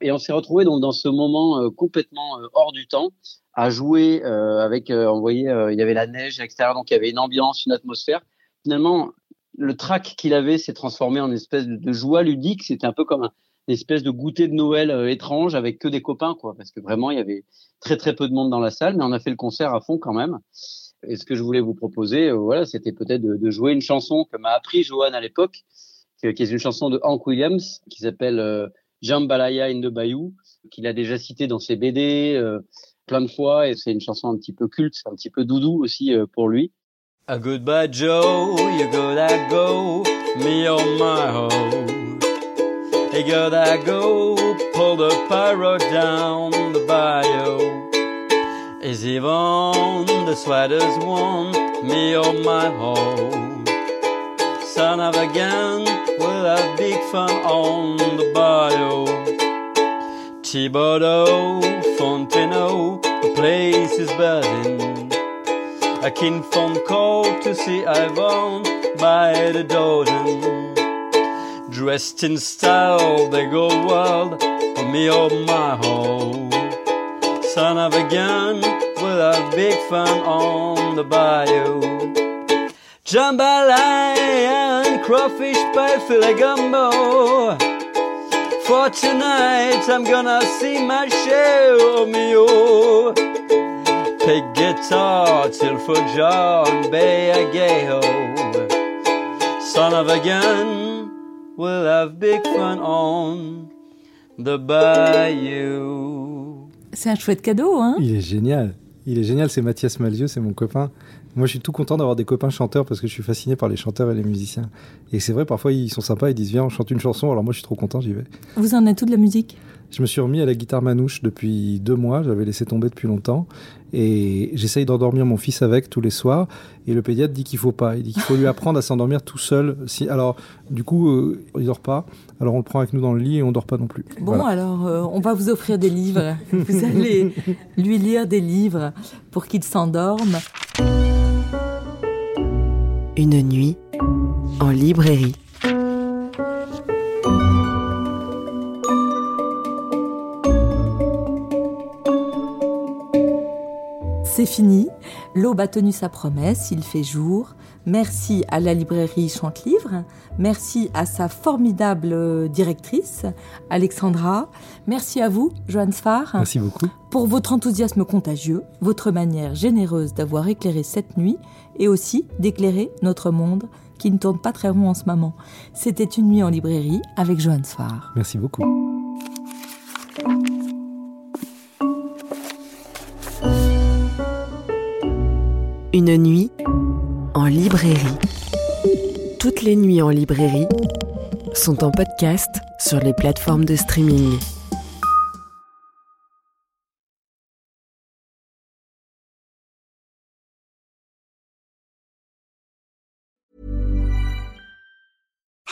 Et on s'est retrouvé donc dans ce moment euh, complètement euh, hors du temps à jouer avec, on voyait, il y avait la neige à l'extérieur, donc il y avait une ambiance, une atmosphère. Finalement, le track qu'il avait s'est transformé en une espèce de, joie ludique. C'était un peu comme une espèce de goûter de Noël étrange avec que des copains, quoi, parce que vraiment il y avait très très peu de monde dans la salle, mais on a fait le concert à fond quand même. Et ce que je voulais vous proposer, euh, voilà, c'était peut-être de, jouer une chanson que m'a appris Johan à l'époque, qui, est une chanson de Hank Williams qui s'appelle euh, Jambalaya in the Bayou, qu'il a déjà cité dans ses BD euh, plein de fois, et c'est une chanson un petit peu culte, un petit peu doudou aussi pour lui. A goodbye Joe, you gotta go, me on my hoe. You gotta go, pull the pyro down the bayou. Is even the sweaters one, me or my home? Son of a gun, we'll have big fun on the bayou. Thibodeau, Fontenot, the place is buzzing. A kin phone call to see Ivan by the dozen. Dressed in style, they go wild for me or my home son of a gun, we'll have big fun on the bayou. Jambalaya and crawfish pie filet gumbo. For tonight I'm gonna see my show, mio. Pick guitar till for John Bay Agayo. Son of a gun, we'll have big fun on the bayou. C'est un chouette cadeau, hein? Il est génial. Il est génial, c'est Mathias Malzieu, c'est mon copain. Moi, je suis tout content d'avoir des copains chanteurs parce que je suis fasciné par les chanteurs et les musiciens. Et c'est vrai, parfois, ils sont sympas, ils disent Viens, on chante une chanson. Alors moi, je suis trop content, j'y vais. Vous en êtes tout de la musique? Je me suis remis à la guitare manouche depuis deux mois. J'avais laissé tomber depuis longtemps. Et j'essaye d'endormir mon fils avec tous les soirs. Et le pédiatre dit qu'il faut pas. Il dit qu'il faut lui apprendre à s'endormir tout seul. Si, alors, du coup, euh, il dort pas. Alors on le prend avec nous dans le lit et on dort pas non plus. Bon, alors euh, on va vous offrir des livres. vous allez lui lire des livres pour qu'il s'endorme. Une nuit en librairie. C'est fini. L'aube a tenu sa promesse, il fait jour. Merci à la librairie Chante-Livre. Merci à sa formidable directrice, Alexandra. Merci à vous, Johan Sfar. Merci beaucoup. Pour votre enthousiasme contagieux, votre manière généreuse d'avoir éclairé cette nuit et aussi d'éclairer notre monde qui ne tourne pas très rond en ce moment. C'était une nuit en librairie avec Johan Sfar. Merci beaucoup. Une nuit en librairie. Toutes les nuits en librairie sont en podcast sur les plateformes de streaming.